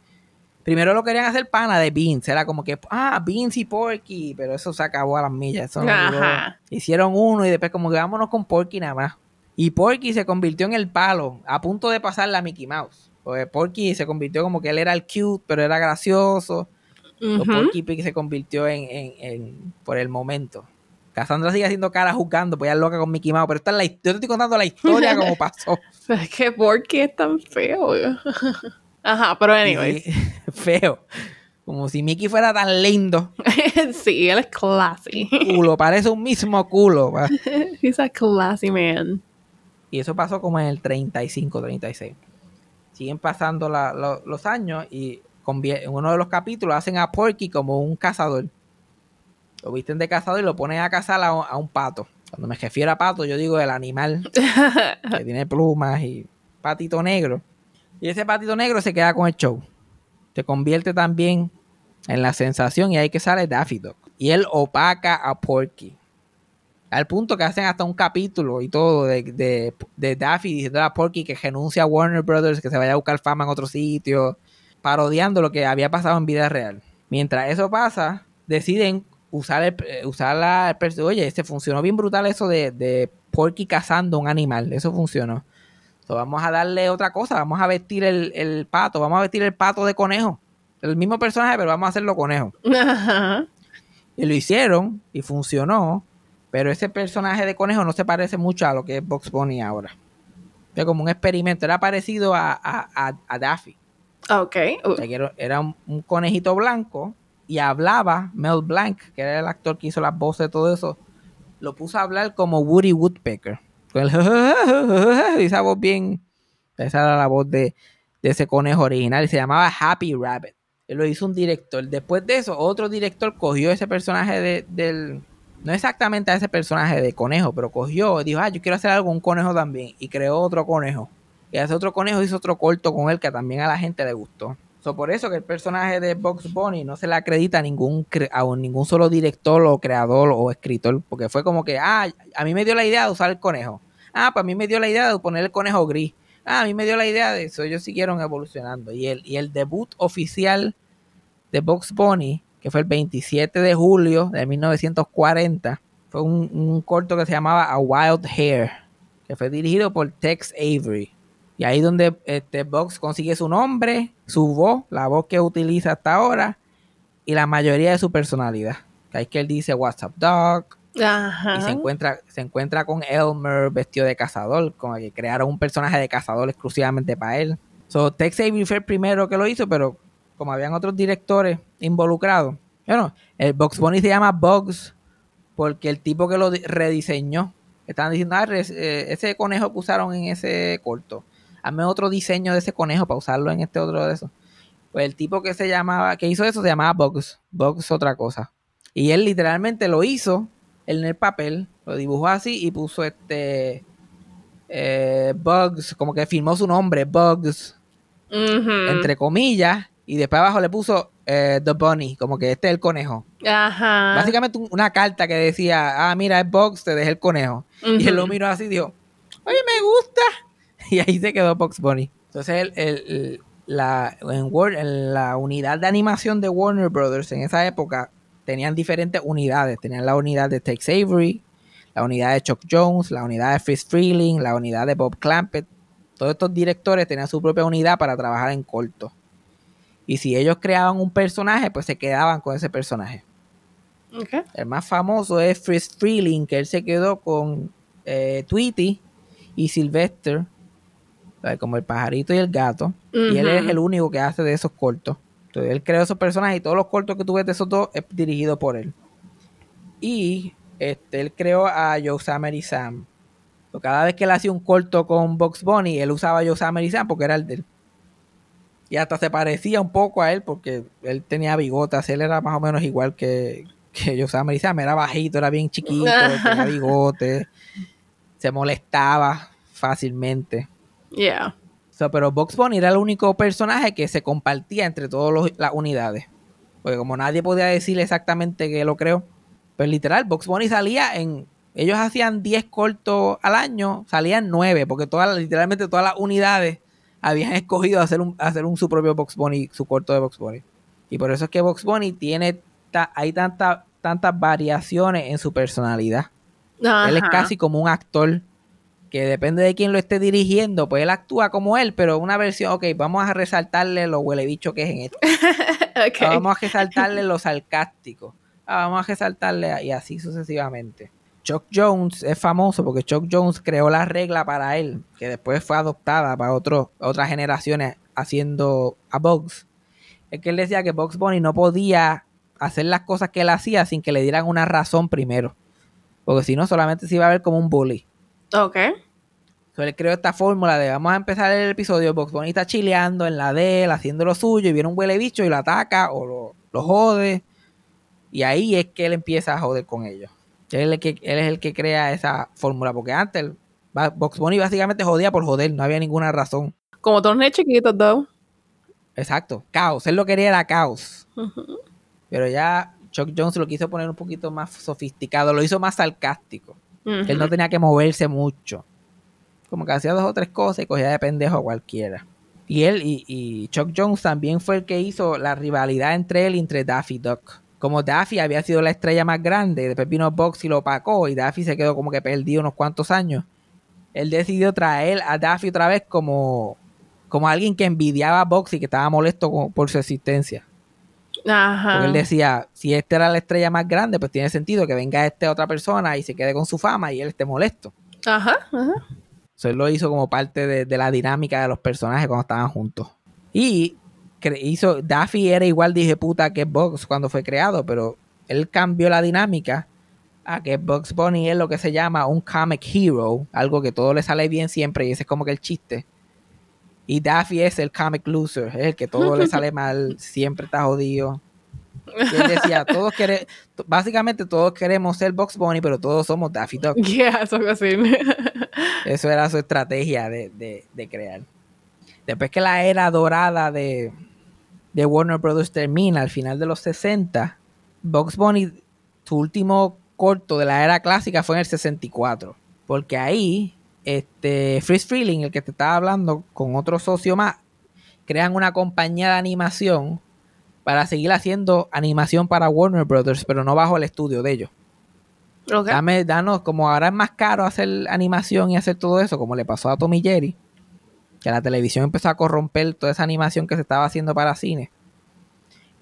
Primero lo querían hacer pana de Beans. Era como que, ah, Beans y Porky. Pero eso se acabó a las millas. Eso no. Hicieron uno y después como que vámonos con Porky nada más. Y Porky se convirtió en el palo, a punto de pasarle a Mickey Mouse. Porque Porky se convirtió como que él era el cute, pero era gracioso. Porky Pig se convirtió en, en- en- por el momento. Cassandra sigue haciendo cara juzgando, pues es loca con Mickey Mouse, pero esta es la, yo te estoy contando la historia como (laughs) pasó.
Es que Porky es tan feo. (laughs) Ajá, pero anyways.
Y- (laughs) feo. Como si Mickey fuera tan lindo.
sí, él es classy.
Culo, parece un mismo culo.
He's a classy man.
Y eso pasó como en el 35, 36. Siguen pasando la- lo- los años y en uno de los capítulos hacen a Porky como un cazador. Lo visten de cazador y lo ponen a cazar a, un- a un pato. Cuando me refiero a pato, yo digo el animal (laughs) que tiene plumas y patito negro. Y ese patito negro se queda con el show. Se convierte también en la sensación y ahí que sale Daffy Duck. Y él opaca a Porky. Al punto que hacen hasta un capítulo y todo de, de, de Daffy diciendo a Porky que renuncia a Warner Brothers, que se vaya a buscar fama en otro sitio, parodiando lo que había pasado en vida real. Mientras eso pasa, deciden usar el, eh, usar la, el oye, se funcionó bien brutal eso de, de Porky cazando un animal, eso funcionó. So, vamos a darle otra cosa, vamos a vestir el, el pato, vamos a vestir el pato de conejo. El mismo personaje, pero vamos a hacerlo conejo.
Ajá.
Y lo hicieron y funcionó, pero ese personaje de conejo no se parece mucho a lo que es Box Bunny ahora. Fue como un experimento, era parecido a, a, a- a Daffy.
Ok.
O sea, que era, era un, un conejito blanco y hablaba Mel Blanc, que era el actor que hizo las voces de todo eso, lo puso a hablar como Woody Woodpecker. Con el (laughs) y esa voz bien, esa era la voz de, de ese conejo original y se llamaba Happy Rabbit. Él lo hizo un director. Después de eso, otro director cogió ese personaje de- del. No exactamente a ese personaje de conejo, pero cogió dijo, ah, yo quiero hacer algo con un conejo también. Y creó otro conejo. Y ese otro conejo hizo otro corto con él que también a la gente le gustó. So, por eso que el personaje de Box Bunny no se le acredita a ningún, a ningún solo director o creador o escritor, porque fue como que, ah, a mí me dio la idea de usar el conejo. Ah, pues a mí me dio la idea de poner el conejo gris. Ah, a mí me dio la idea de eso. Ellos siguieron evolucionando. Y el, y el debut oficial de Box Bunny, que fue el 27 de julio de 1940, fue un, un corto que se llamaba A Wild Hair, que fue dirigido por Tex Avery. Y ahí donde este Box consigue su nombre, su voz, la voz que utiliza hasta ahora, y la mayoría de su personalidad. Ahí que él dice What's up, Dog,
Ajá.
y se encuentra, se encuentra con Elmer vestido de cazador, como que crearon un personaje de cazador exclusivamente para él. So, Tex Avery fue el primero que lo hizo, pero como habían otros directores involucrados, bueno, el Bugs Bunny se llama Bugs porque el tipo que lo di- rediseñó, estaban diciendo, ah, eh, ese conejo que usaron en ese corto, hazme otro diseño de ese conejo para usarlo en este otro de esos. Pues el tipo que se llamaba, que hizo eso se llamaba Bugs, Bugs otra cosa. Y él literalmente lo hizo en el papel, lo dibujó así y puso este eh, Bugs, como que firmó su nombre, Bugs, entre comillas, y después abajo le puso eh, The Bunny, como que este es el conejo.
Ajá.
Básicamente un- una carta que decía, ah, mira, es Bugs, te dejé el conejo. Y él lo miró así y dijo, oye, me gusta. (laughs) Y ahí se quedó Bugs Bunny. Entonces, el, el- la, en, la unidad de animación de Warner Brothers en esa época tenían diferentes unidades. Tenían la unidad de Tex Avery, la unidad de Chuck Jones, la unidad de Fritz Freeling, la unidad de Bob Clampett. Todos estos directores tenían su propia unidad para trabajar en corto. Y si ellos creaban un personaje, pues se quedaban con ese personaje. El más famoso es Fritz Freeling, que él se quedó con eh, Tweety y Sylvester. Como el pajarito y el gato. Y él es el único que hace de esos cortos. Entonces él creó esos personajes y todos los cortos que tú ves de esos dos es dirigido por él. Y este, él creó a Joe Summer y Sam. So, cada vez que él hacía un corto con Box Bunny, él usaba a Joe Summer y Sam porque era el de él. Y hasta se parecía un poco a él porque él tenía bigotes. Él era más o menos igual que, que Joe Summer y Sam. Era bajito, era bien chiquito, tenía (laughs) bigotes. Se molestaba fácilmente.
Yeah.
So, pero Box Bunny era el único personaje que se compartía entre todas las unidades. Porque como nadie podía decir exactamente que lo creó, pues literal, Box Bunny salía en... Ellos hacían 10 cortos al año, salían 9, porque todas, literalmente todas las unidades habían (laughs) escogido hacer un, hacer un su propio Box Bunny, su corto de Box Bunny. Y por eso es que Box Bunny tiene, ta- hay tanta, tantas variaciones en su personalidad. Él es casi como un actor que depende de quién lo esté dirigiendo, pues él actúa como él, pero una versión, ok, vamos a resaltarle lo huele bicho que es en esto. (laughs) Ah, Vamos a resaltarle lo sarcástico. Ah, vamos a resaltarle y así sucesivamente. Chuck Jones es famoso porque Chuck Jones creó la regla para él, que después fue adoptada para otro- otras generaciones haciendo a Bugs. Es que él decía que Bugs Bunny no podía hacer las cosas que él hacía sin que le dieran una razón primero. Porque si no, solamente se iba a ver como un bully.
Ok.
So, él creó esta fórmula de vamos a empezar el episodio, Box Bunny está chileando en la de él, haciendo lo suyo, y viene un huele bicho y lo ataca o lo, lo jode. Y ahí es que él empieza a joder con ellos. Él es el que, él es el que crea esa fórmula, porque antes el- Box Bunny básicamente jodía por joder, no había ninguna razón.
Como todos los chiquitos, though.
Exacto, caos, él lo quería era caos. Pero ya Chuck Jones lo quiso poner un poquito más sofisticado, lo hizo más sarcástico. Que él no tenía que moverse mucho. Como que hacía dos o tres cosas y cogía de pendejo a cualquiera. Y él y, y Chuck Jones también fue el que hizo la rivalidad entre él y entre Daffy Duck. Como Daffy había sido la estrella más grande, después vino Box y lo opacó y Daffy se quedó como que perdido unos cuantos años. Él decidió traer a Daffy otra vez como, como alguien que envidiaba a Box y que estaba molesto por su existencia.
Ajá.
Porque él decía, si esta era la estrella más grande, pues tiene sentido que venga esta otra persona y se quede con su fama y él esté molesto.
Ajá. Ajá.
So, él lo hizo como parte de, de la dinámica de los personajes cuando estaban juntos. Y hizo, Daffy era igual de puta que Bugs cuando fue creado, pero él cambió la dinámica a que Bugs Bunny es lo que se llama un comic hero, algo que todo le sale bien siempre y ese es como que el chiste. Y Daffy es el comic loser, es el que todo le sale mal, siempre está jodido. Y él decía, todos queremos, básicamente todos queremos ser Box Bunny, pero todos somos Daffy Duck. (laughs)
Yeah. (laughs) Eso
era su estrategia de, de- de crear. Después que la era dorada de, de Warner Brothers termina al final de los 60, Box Bunny, su último corto de la era clásica fue en el 64. Porque ahí, este, Freeze Freeling, el que te estaba hablando, con otro socio más, crean una compañía de animación para seguir haciendo animación para Warner Brothers, pero no bajo el estudio de ellos. Dame, danos, como ahora es más caro hacer animación y hacer todo eso, como le pasó a Tommy Jerry, que la televisión empezó a corromper toda esa animación que se estaba haciendo para cine.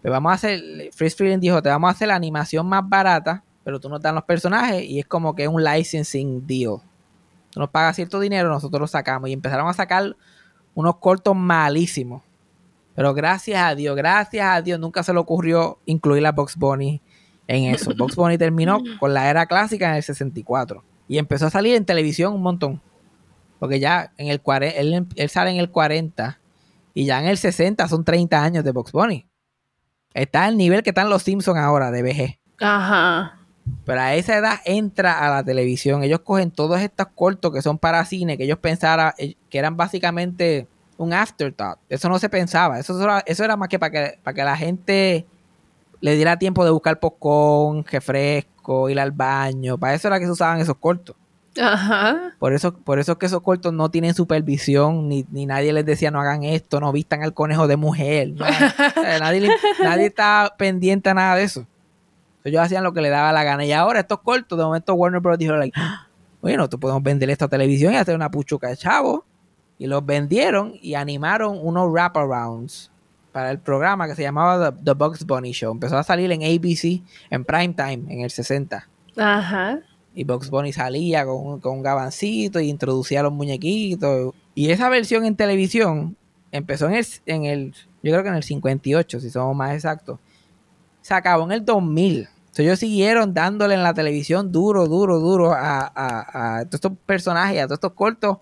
Pues vamos a hacer, Freeze Freeling dijo, te vamos a hacer la animación más barata, pero tú nos dan los personajes y es como que un licensing deal. Nos pagas cierto dinero, nosotros lo sacamos y empezaron a sacar unos cortos malísimos. Pero gracias a Dios, gracias a Dios, nunca se le ocurrió incluir a Box Bunny en eso. Box Bunny terminó con la era clásica en el 64 y empezó a salir en televisión un montón. Porque ya en el 40, él, él sale en el 40 y ya en el 60 son 30 años de Box Bunny. Está al nivel que están los Simpsons ahora de VG.
Ajá.
Pero a esa edad entra a la televisión. Ellos cogen todos estos cortos que son para cine, que ellos pensaran eh, que eran básicamente un afterthought. Eso no se pensaba. Eso era, eso era más que para que, para que la gente le diera tiempo de buscar popcorn, refresco, ir al baño. Para eso era que se usaban esos cortos.
Ajá.
Por eso, por eso es que esos cortos no tienen supervisión, ni, ni nadie les decía no hagan esto, no vistan al conejo de mujer. no. O sea, nadie, nadie está pendiente a nada de eso. Ellos hacían lo que le daba la gana. Y ahora estos cortos, de momento Warner Bros. dijo, like, (gasps) "Ah, bueno, tú podemos vender esto a televisión y hacer una puchuca de chavo. Y los vendieron y animaron unos wraparounds para el programa que se llamaba The, The Bugs Bunny Show. Empezó a salir en ABC, en prime time, en el 60.
Ajá.
Y Bugs Bunny salía con, un- con un gabancito y introducía a los muñequitos. Y esa versión en televisión empezó en el, en el, yo creo que en el 58, si somos más exactos. Se acabó en el 2000. Entonces ellos siguieron dándole en la televisión duro, duro, duro a, a- a todos estos personajes, a todos estos cortos,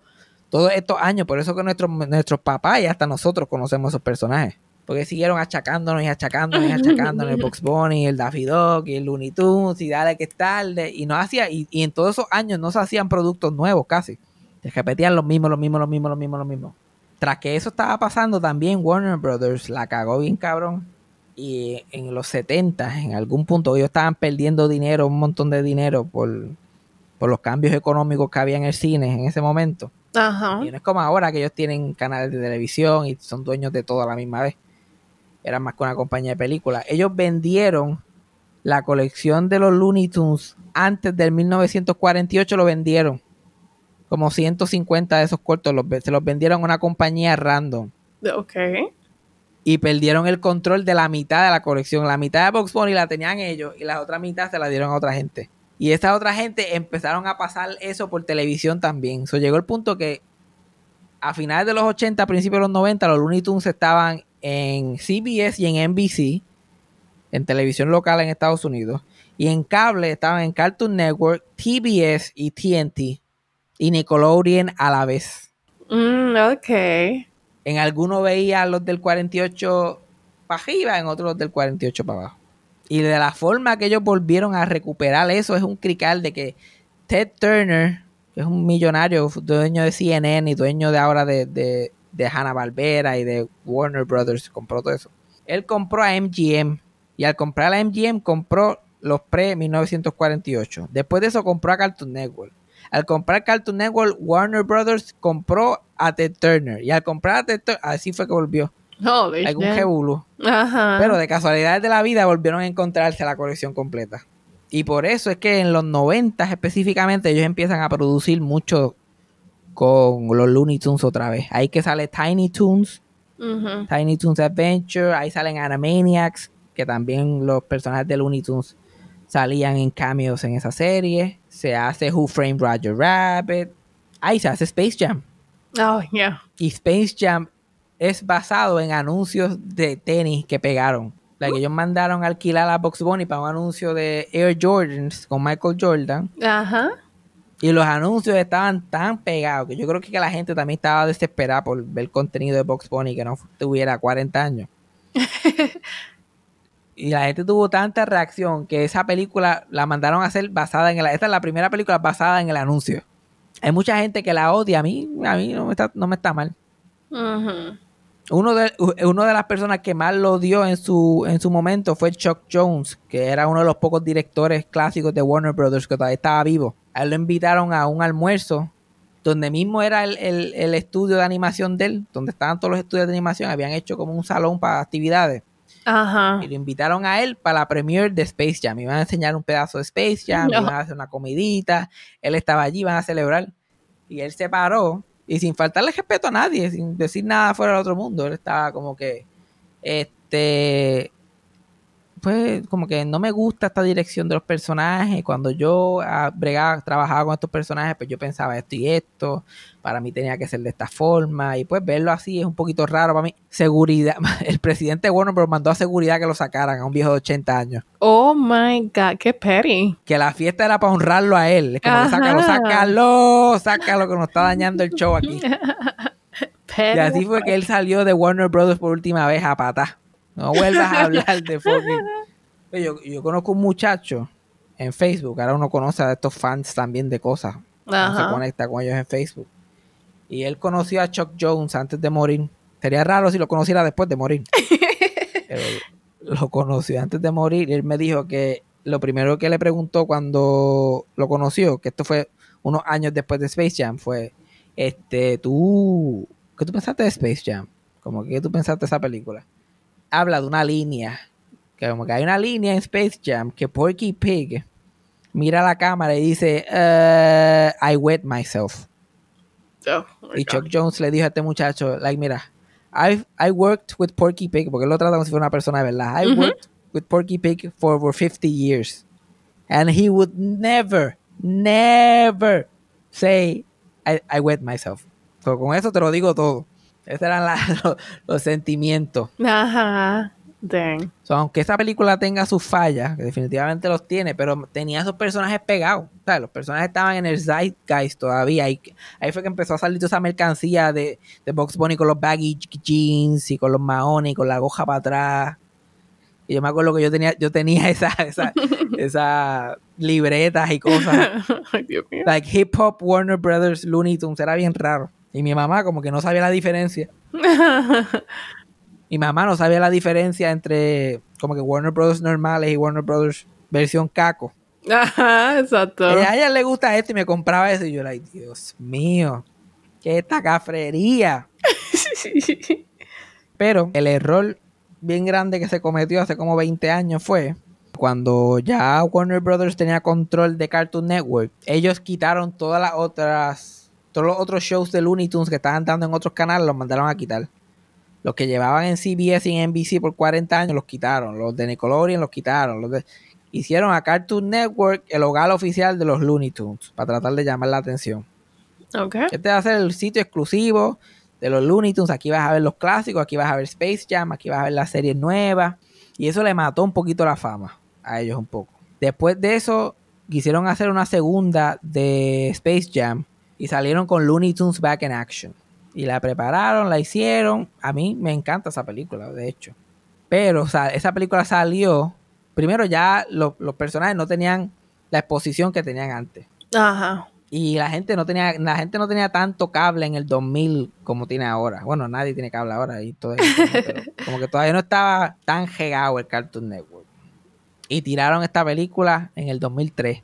todos estos años. Por eso que nuestros, nuestros papás y hasta nosotros conocemos esos personajes. Porque siguieron achacándonos y achacándonos y (laughs) achacándonos el Box Bunny, el Daffy Duck y el Looney Tunes y dale que es tarde. Y no hacía, y, y en todos esos años no se hacían productos nuevos casi. Se repetían los mismos, los mismos, los mismos, los mismos, los mismos. Tras que eso estaba pasando, también Warner Brothers la cagó bien cabrón. Y en los 70, en algún punto, ellos estaban perdiendo dinero, un montón de dinero por, por los cambios económicos que había en el cine en ese momento.
Ajá.
Y no es como ahora que ellos tienen canales de televisión y son dueños de todo a la misma vez. Eran más que una compañía de películas. Ellos vendieron la colección de los Looney Tunes antes del 1948, lo vendieron. Como 150 de esos cortos los se los vendieron a una compañía random.
Ok.
Y perdieron el control de la mitad de la colección. La mitad de Box Bunny la tenían ellos y la otra mitad se la dieron a otra gente. Y esa otra gente empezaron a pasar eso por televisión también. Llegó el punto que a finales de los 80, a principios de los 90, los Looney Tunes estaban en CBS y en NBC, en televisión local en Estados Unidos. Y en cable estaban en Cartoon Network, TBS y TNT. Y Nickelodeon a la vez.
Mm, ok.
En alguno veía los del 48 para arriba, en otros los del 48 para abajo. Y de la forma que ellos volvieron a recuperar eso es un crical de que Ted Turner, que es un millonario, dueño de CNN y dueño de ahora de, de, de Hanna-Barbera y de Warner Brothers, compró todo eso. Él compró a MGM y al comprar a MGM compró los pre-1948. Después de eso compró a Cartoon Network. Al comprar Cartoon Network, Warner Brothers compró a Ted Turner. Y al comprar a Ted Turner, así fue que volvió.
Holy
Algún revolú.
Ajá.
Pero de casualidades de la vida volvieron a encontrarse la colección completa. Y por eso es que en los 90 específicamente ellos empiezan a producir mucho con los Looney Tunes otra vez. Ahí que sale Tiny Toons. Tiny Toons Adventure, ahí salen Animaniacs, que también los personajes de Looney Tunes salían en cameos en esa serie. Se hace Who Framed Roger Rabbit. Ahí se hace Space Jam.
Oh, yeah.
Y Space Jam es basado en anuncios de tenis que pegaron. La que ellos mandaron a alquilar a Box Bunny para un anuncio de Air Jordans con Michael Jordan.
Ajá.
Y los anuncios estaban tan pegados que yo creo que la gente también estaba desesperada por ver contenido de Box Bunny que no tuviera 40 años. (laughs) Y la gente tuvo tanta reacción que esa película la mandaron a hacer basada en el... Esta es la primera película basada en el anuncio. Hay mucha gente que la odia. A mí, a mí no, me está, no me está mal.
Ujú.
Uno de, uno de las personas que más lo odió en su, en su momento fue Chuck Jones, que era uno de los pocos directores clásicos de Warner Brothers que todavía estaba vivo. A él lo invitaron a un almuerzo donde mismo era el, el- el estudio de animación de él, donde estaban todos los estudios de animación, habían hecho como un salón para actividades.
Ajá.
Y lo invitaron a él para la premiere de Space Jam. Iban a enseñar un pedazo de Space Jam,
No.
iban a hacer una comidita. Él estaba allí, iban a celebrar. Y él se paró y sin faltarle respeto a nadie, sin decir nada fuera del otro mundo. Él estaba como que, este, pues como que no me gusta esta dirección de los personajes. Cuando yo ah, bregaba, trabajaba con estos personajes, pues yo pensaba esto y esto. Para mí tenía que ser de esta forma. Y pues verlo así es un poquito raro para mí. Seguridad. (laughs) El presidente Warner Bros. mandó a seguridad que lo sacaran a un viejo de 80 años.
Oh my god, qué petty.
Que la fiesta era para honrarlo a él. Es como que sácalo, sácalo, sácalo, que nos está dañando el show aquí. (laughs) Y así fue que él salió de Warner Brothers por última vez a patá. No vuelvas a (laughs) hablar de fucking. Yo, yo conozco un muchacho en Facebook. Ahora uno conoce a estos fans también de cosas. Uno se conecta con ellos en Facebook. Y él conoció a Chuck Jones antes de morir. Sería raro si lo conociera después de morir. (laughs) Pero lo conoció antes de morir. Y él me dijo que lo primero que le preguntó cuando lo conoció, que esto fue unos años después de Space Jam, fue, este, tú, ¿qué tú pensaste de Space Jam? Como que ¿qué tú pensaste de esa película. Habla de una línea, que como que hay una línea en Space Jam que Porky Pig mira a la cámara y dice, "Eh, I wet myself.
Oh my
Y. Chuck Jones le dijo a este muchacho, like, mira, I, I worked with Porky Pig, porque él lo trata como si fuera una persona de verdad. I worked with Porky Pig for over 50 years. And he would never, never say, I, I wet myself. So, con eso te lo digo todo. Esos eran la- (laughs) los, los sentimientos.
Ajá. Dang.
So, aunque esa película tenga sus fallas, que definitivamente los tiene, pero tenía esos personajes pegados. O sea, los personajes estaban en el zeitgeist todavía. Ahí, ahí fue que empezó a salir toda esa mercancía de, de Box Bunny con los baggy jeans y con los maones y con la goja para atrás. Y yo me acuerdo que yo tenía, yo tenía (laughs) esa, esa, (laughs) esas libretas y cosas.
Ay, Dios mío.
Like hip hop Warner Brothers Looney Tunes era bien raro. Y mi mamá como que no sabía la diferencia. Mi mamá no sabía la diferencia entre como que Warner Brothers normales y Warner Brothers versión caco.
Ajá, exacto.
Ella- a ella le gusta esto y me compraba eso. Y yo, like, Dios mío, qué esta cafrería. (laughs) Pero el error bien grande que se cometió hace como 20 años fue cuando ya Warner Brothers tenía control de Cartoon Network. Ellos quitaron todas las otras, todos los otros shows de Looney Tunes que estaban dando en otros canales, los mandaron a quitar. Los que llevaban en CBS y en NBC por 40 años los quitaron. Los de Nickelodeon los quitaron. Los de- Hicieron a Cartoon Network el hogar oficial de los Looney Tunes para tratar de llamar la atención. Este va a ser el sitio exclusivo de los Looney Tunes. Aquí vas a ver los clásicos, aquí vas a ver Space Jam, aquí vas a ver las series nuevas. Y eso le mató un poquito la fama a ellos un poco. Después de eso, quisieron hacer una segunda de Space Jam y salieron con Looney Tunes Back in Action. Y la prepararon, la hicieron. A mí me encanta esa película, de hecho. Pero, o sea, esa película salió. Primero ya los, los personajes no tenían la exposición que tenían antes.
Ajá.
Y la gente no tenía, la gente no tenía tanto cable en el 2000 como tiene ahora. Bueno, nadie tiene cable ahora y todo eso, ¿no? Pero como que todavía no estaba tan regado el Cartoon Network. Y tiraron esta película en el 2003.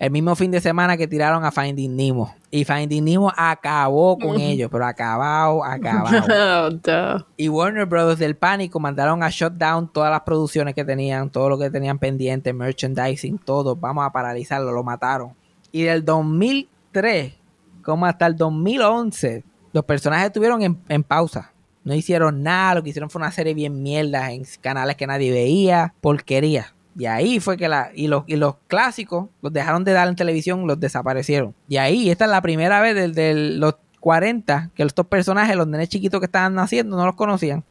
El mismo fin de semana que tiraron a Finding Nemo. Y Finding Nemo acabó con
Ujú.
ellos, pero acabado, acabado. (laughs)
Oh.
Y Warner Brothers del pánico mandaron a shut down todas las producciones que tenían, todo lo que tenían pendiente, merchandising, todo. Vamos a paralizarlo, lo mataron. Y del 2003 como hasta el 2011, los personajes estuvieron en, en pausa. No hicieron nada, lo que hicieron fue una serie bien mierda en canales que nadie veía, porquería. Y ahí fue que la. Y los, y los clásicos los dejaron de dar en televisión, los desaparecieron. Y ahí, esta es la primera vez desde los 40 que estos personajes, los nenes chiquitos que estaban naciendo, no los conocían.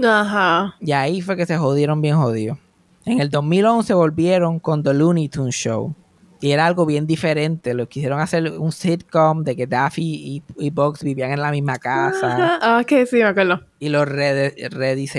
Ajá.
Y ahí fue que se jodieron bien jodidos. En el 2011 volvieron con The Looney Tunes Show. Y era algo bien diferente. Lo quisieron hacer un sitcom de que Daffy y, y Bugs vivían en la misma casa. (laughs)
Ah, ok, sí, me acuerdo.
Y lo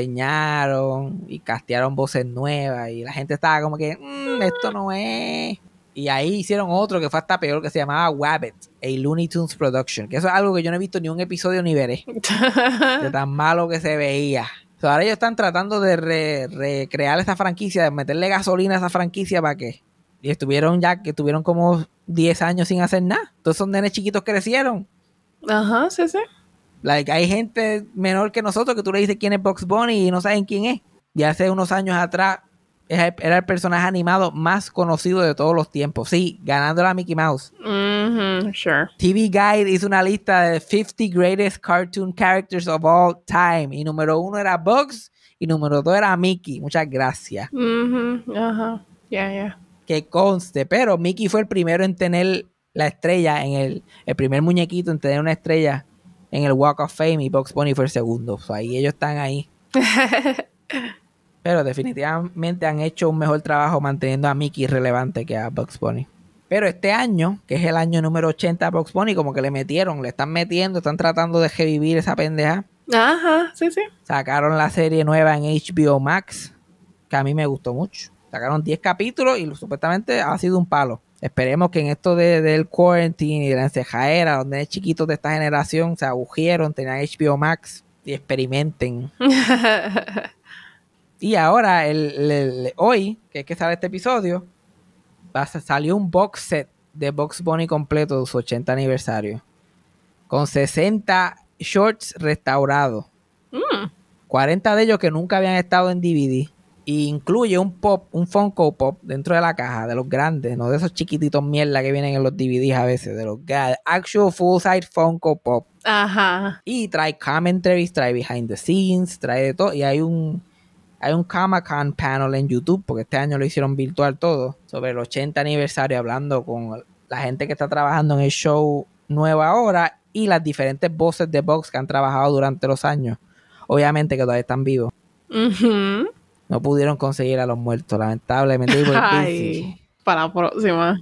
rediseñaron y castearon voces nuevas. Y la gente estaba como que, "Mm, esto no es. Y ahí hicieron otro que fue hasta peor, que se llamaba Wabbit, a Looney Tunes Production. Que eso es algo que yo no he visto ni un episodio ni veré. (laughs) De tan malo que se veía. O sea, ahora ellos están tratando de re- recrear esta franquicia, de meterle gasolina a esa franquicia para que. Y estuvieron ya, que tuvieron como 10 años sin hacer nada. Todos esos nenes chiquitos crecieron.
Ajá, sí, sí.
Like, hay gente menor que nosotros que tú le dices quién es Box Bunny y no saben quién es. Y hace unos años atrás era el personaje animado más conocido de todos los tiempos. Sí, ganando a Mickey Mouse.
Mhm, sure.
TV Guide hizo una lista de 50 greatest cartoon characters of all time. Y número uno era Bugs y número dos era Mickey. Muchas gracias.
Mhm, ajá. Yeah, yeah.
Que conste, pero Mickey fue el primero en tener la estrella, en el, el primer muñequito en tener una estrella en el Walk of Fame y Bugs Bunny fue el segundo. O sea, ahí ellos están ahí. (laughs) Pero definitivamente han hecho un mejor trabajo manteniendo a Mickey relevante que a Bugs Bunny. Pero este año, que es el año número 80 a Bugs Bunny, como que le metieron, le están metiendo, están tratando de revivir esa pendeja.
Ajá, sí, sí.
Sacaron la serie nueva en HBO Max, que a mí me gustó mucho. Sacaron 10 capítulos y supuestamente ha sido un palo. Esperemos que en esto de- del quarantine y de la encejadera, donde es chiquitos de esta generación se agugieron, tenían HBO Max y experimenten. (laughs) Y ahora, el, el- el- hoy, que es que sale este episodio, va salió un box set de Box Bunny completo de su 80 aniversario. Con 60 shorts restaurados.
Mm.
40 de ellos que nunca habían estado en DVD. Y incluye un pop, un Funko Pop dentro de la caja, de los grandes, no de esos chiquititos mierda que vienen en los DVDs a veces, de los actual full size Funko Pop.
Ajá.
Y trae commentaries, trae behind the scenes, trae de todo. Y hay un, hay un Comic Con panel en YouTube, porque este año lo hicieron virtual todo, sobre el 80 aniversario, hablando con la gente que está trabajando en el show nuevo ahora y las diferentes voces de Box que han trabajado durante los años. Obviamente que todavía están vivos. No pudieron conseguir a los muertos, lamentablemente. (laughs)
Ay, para la próxima.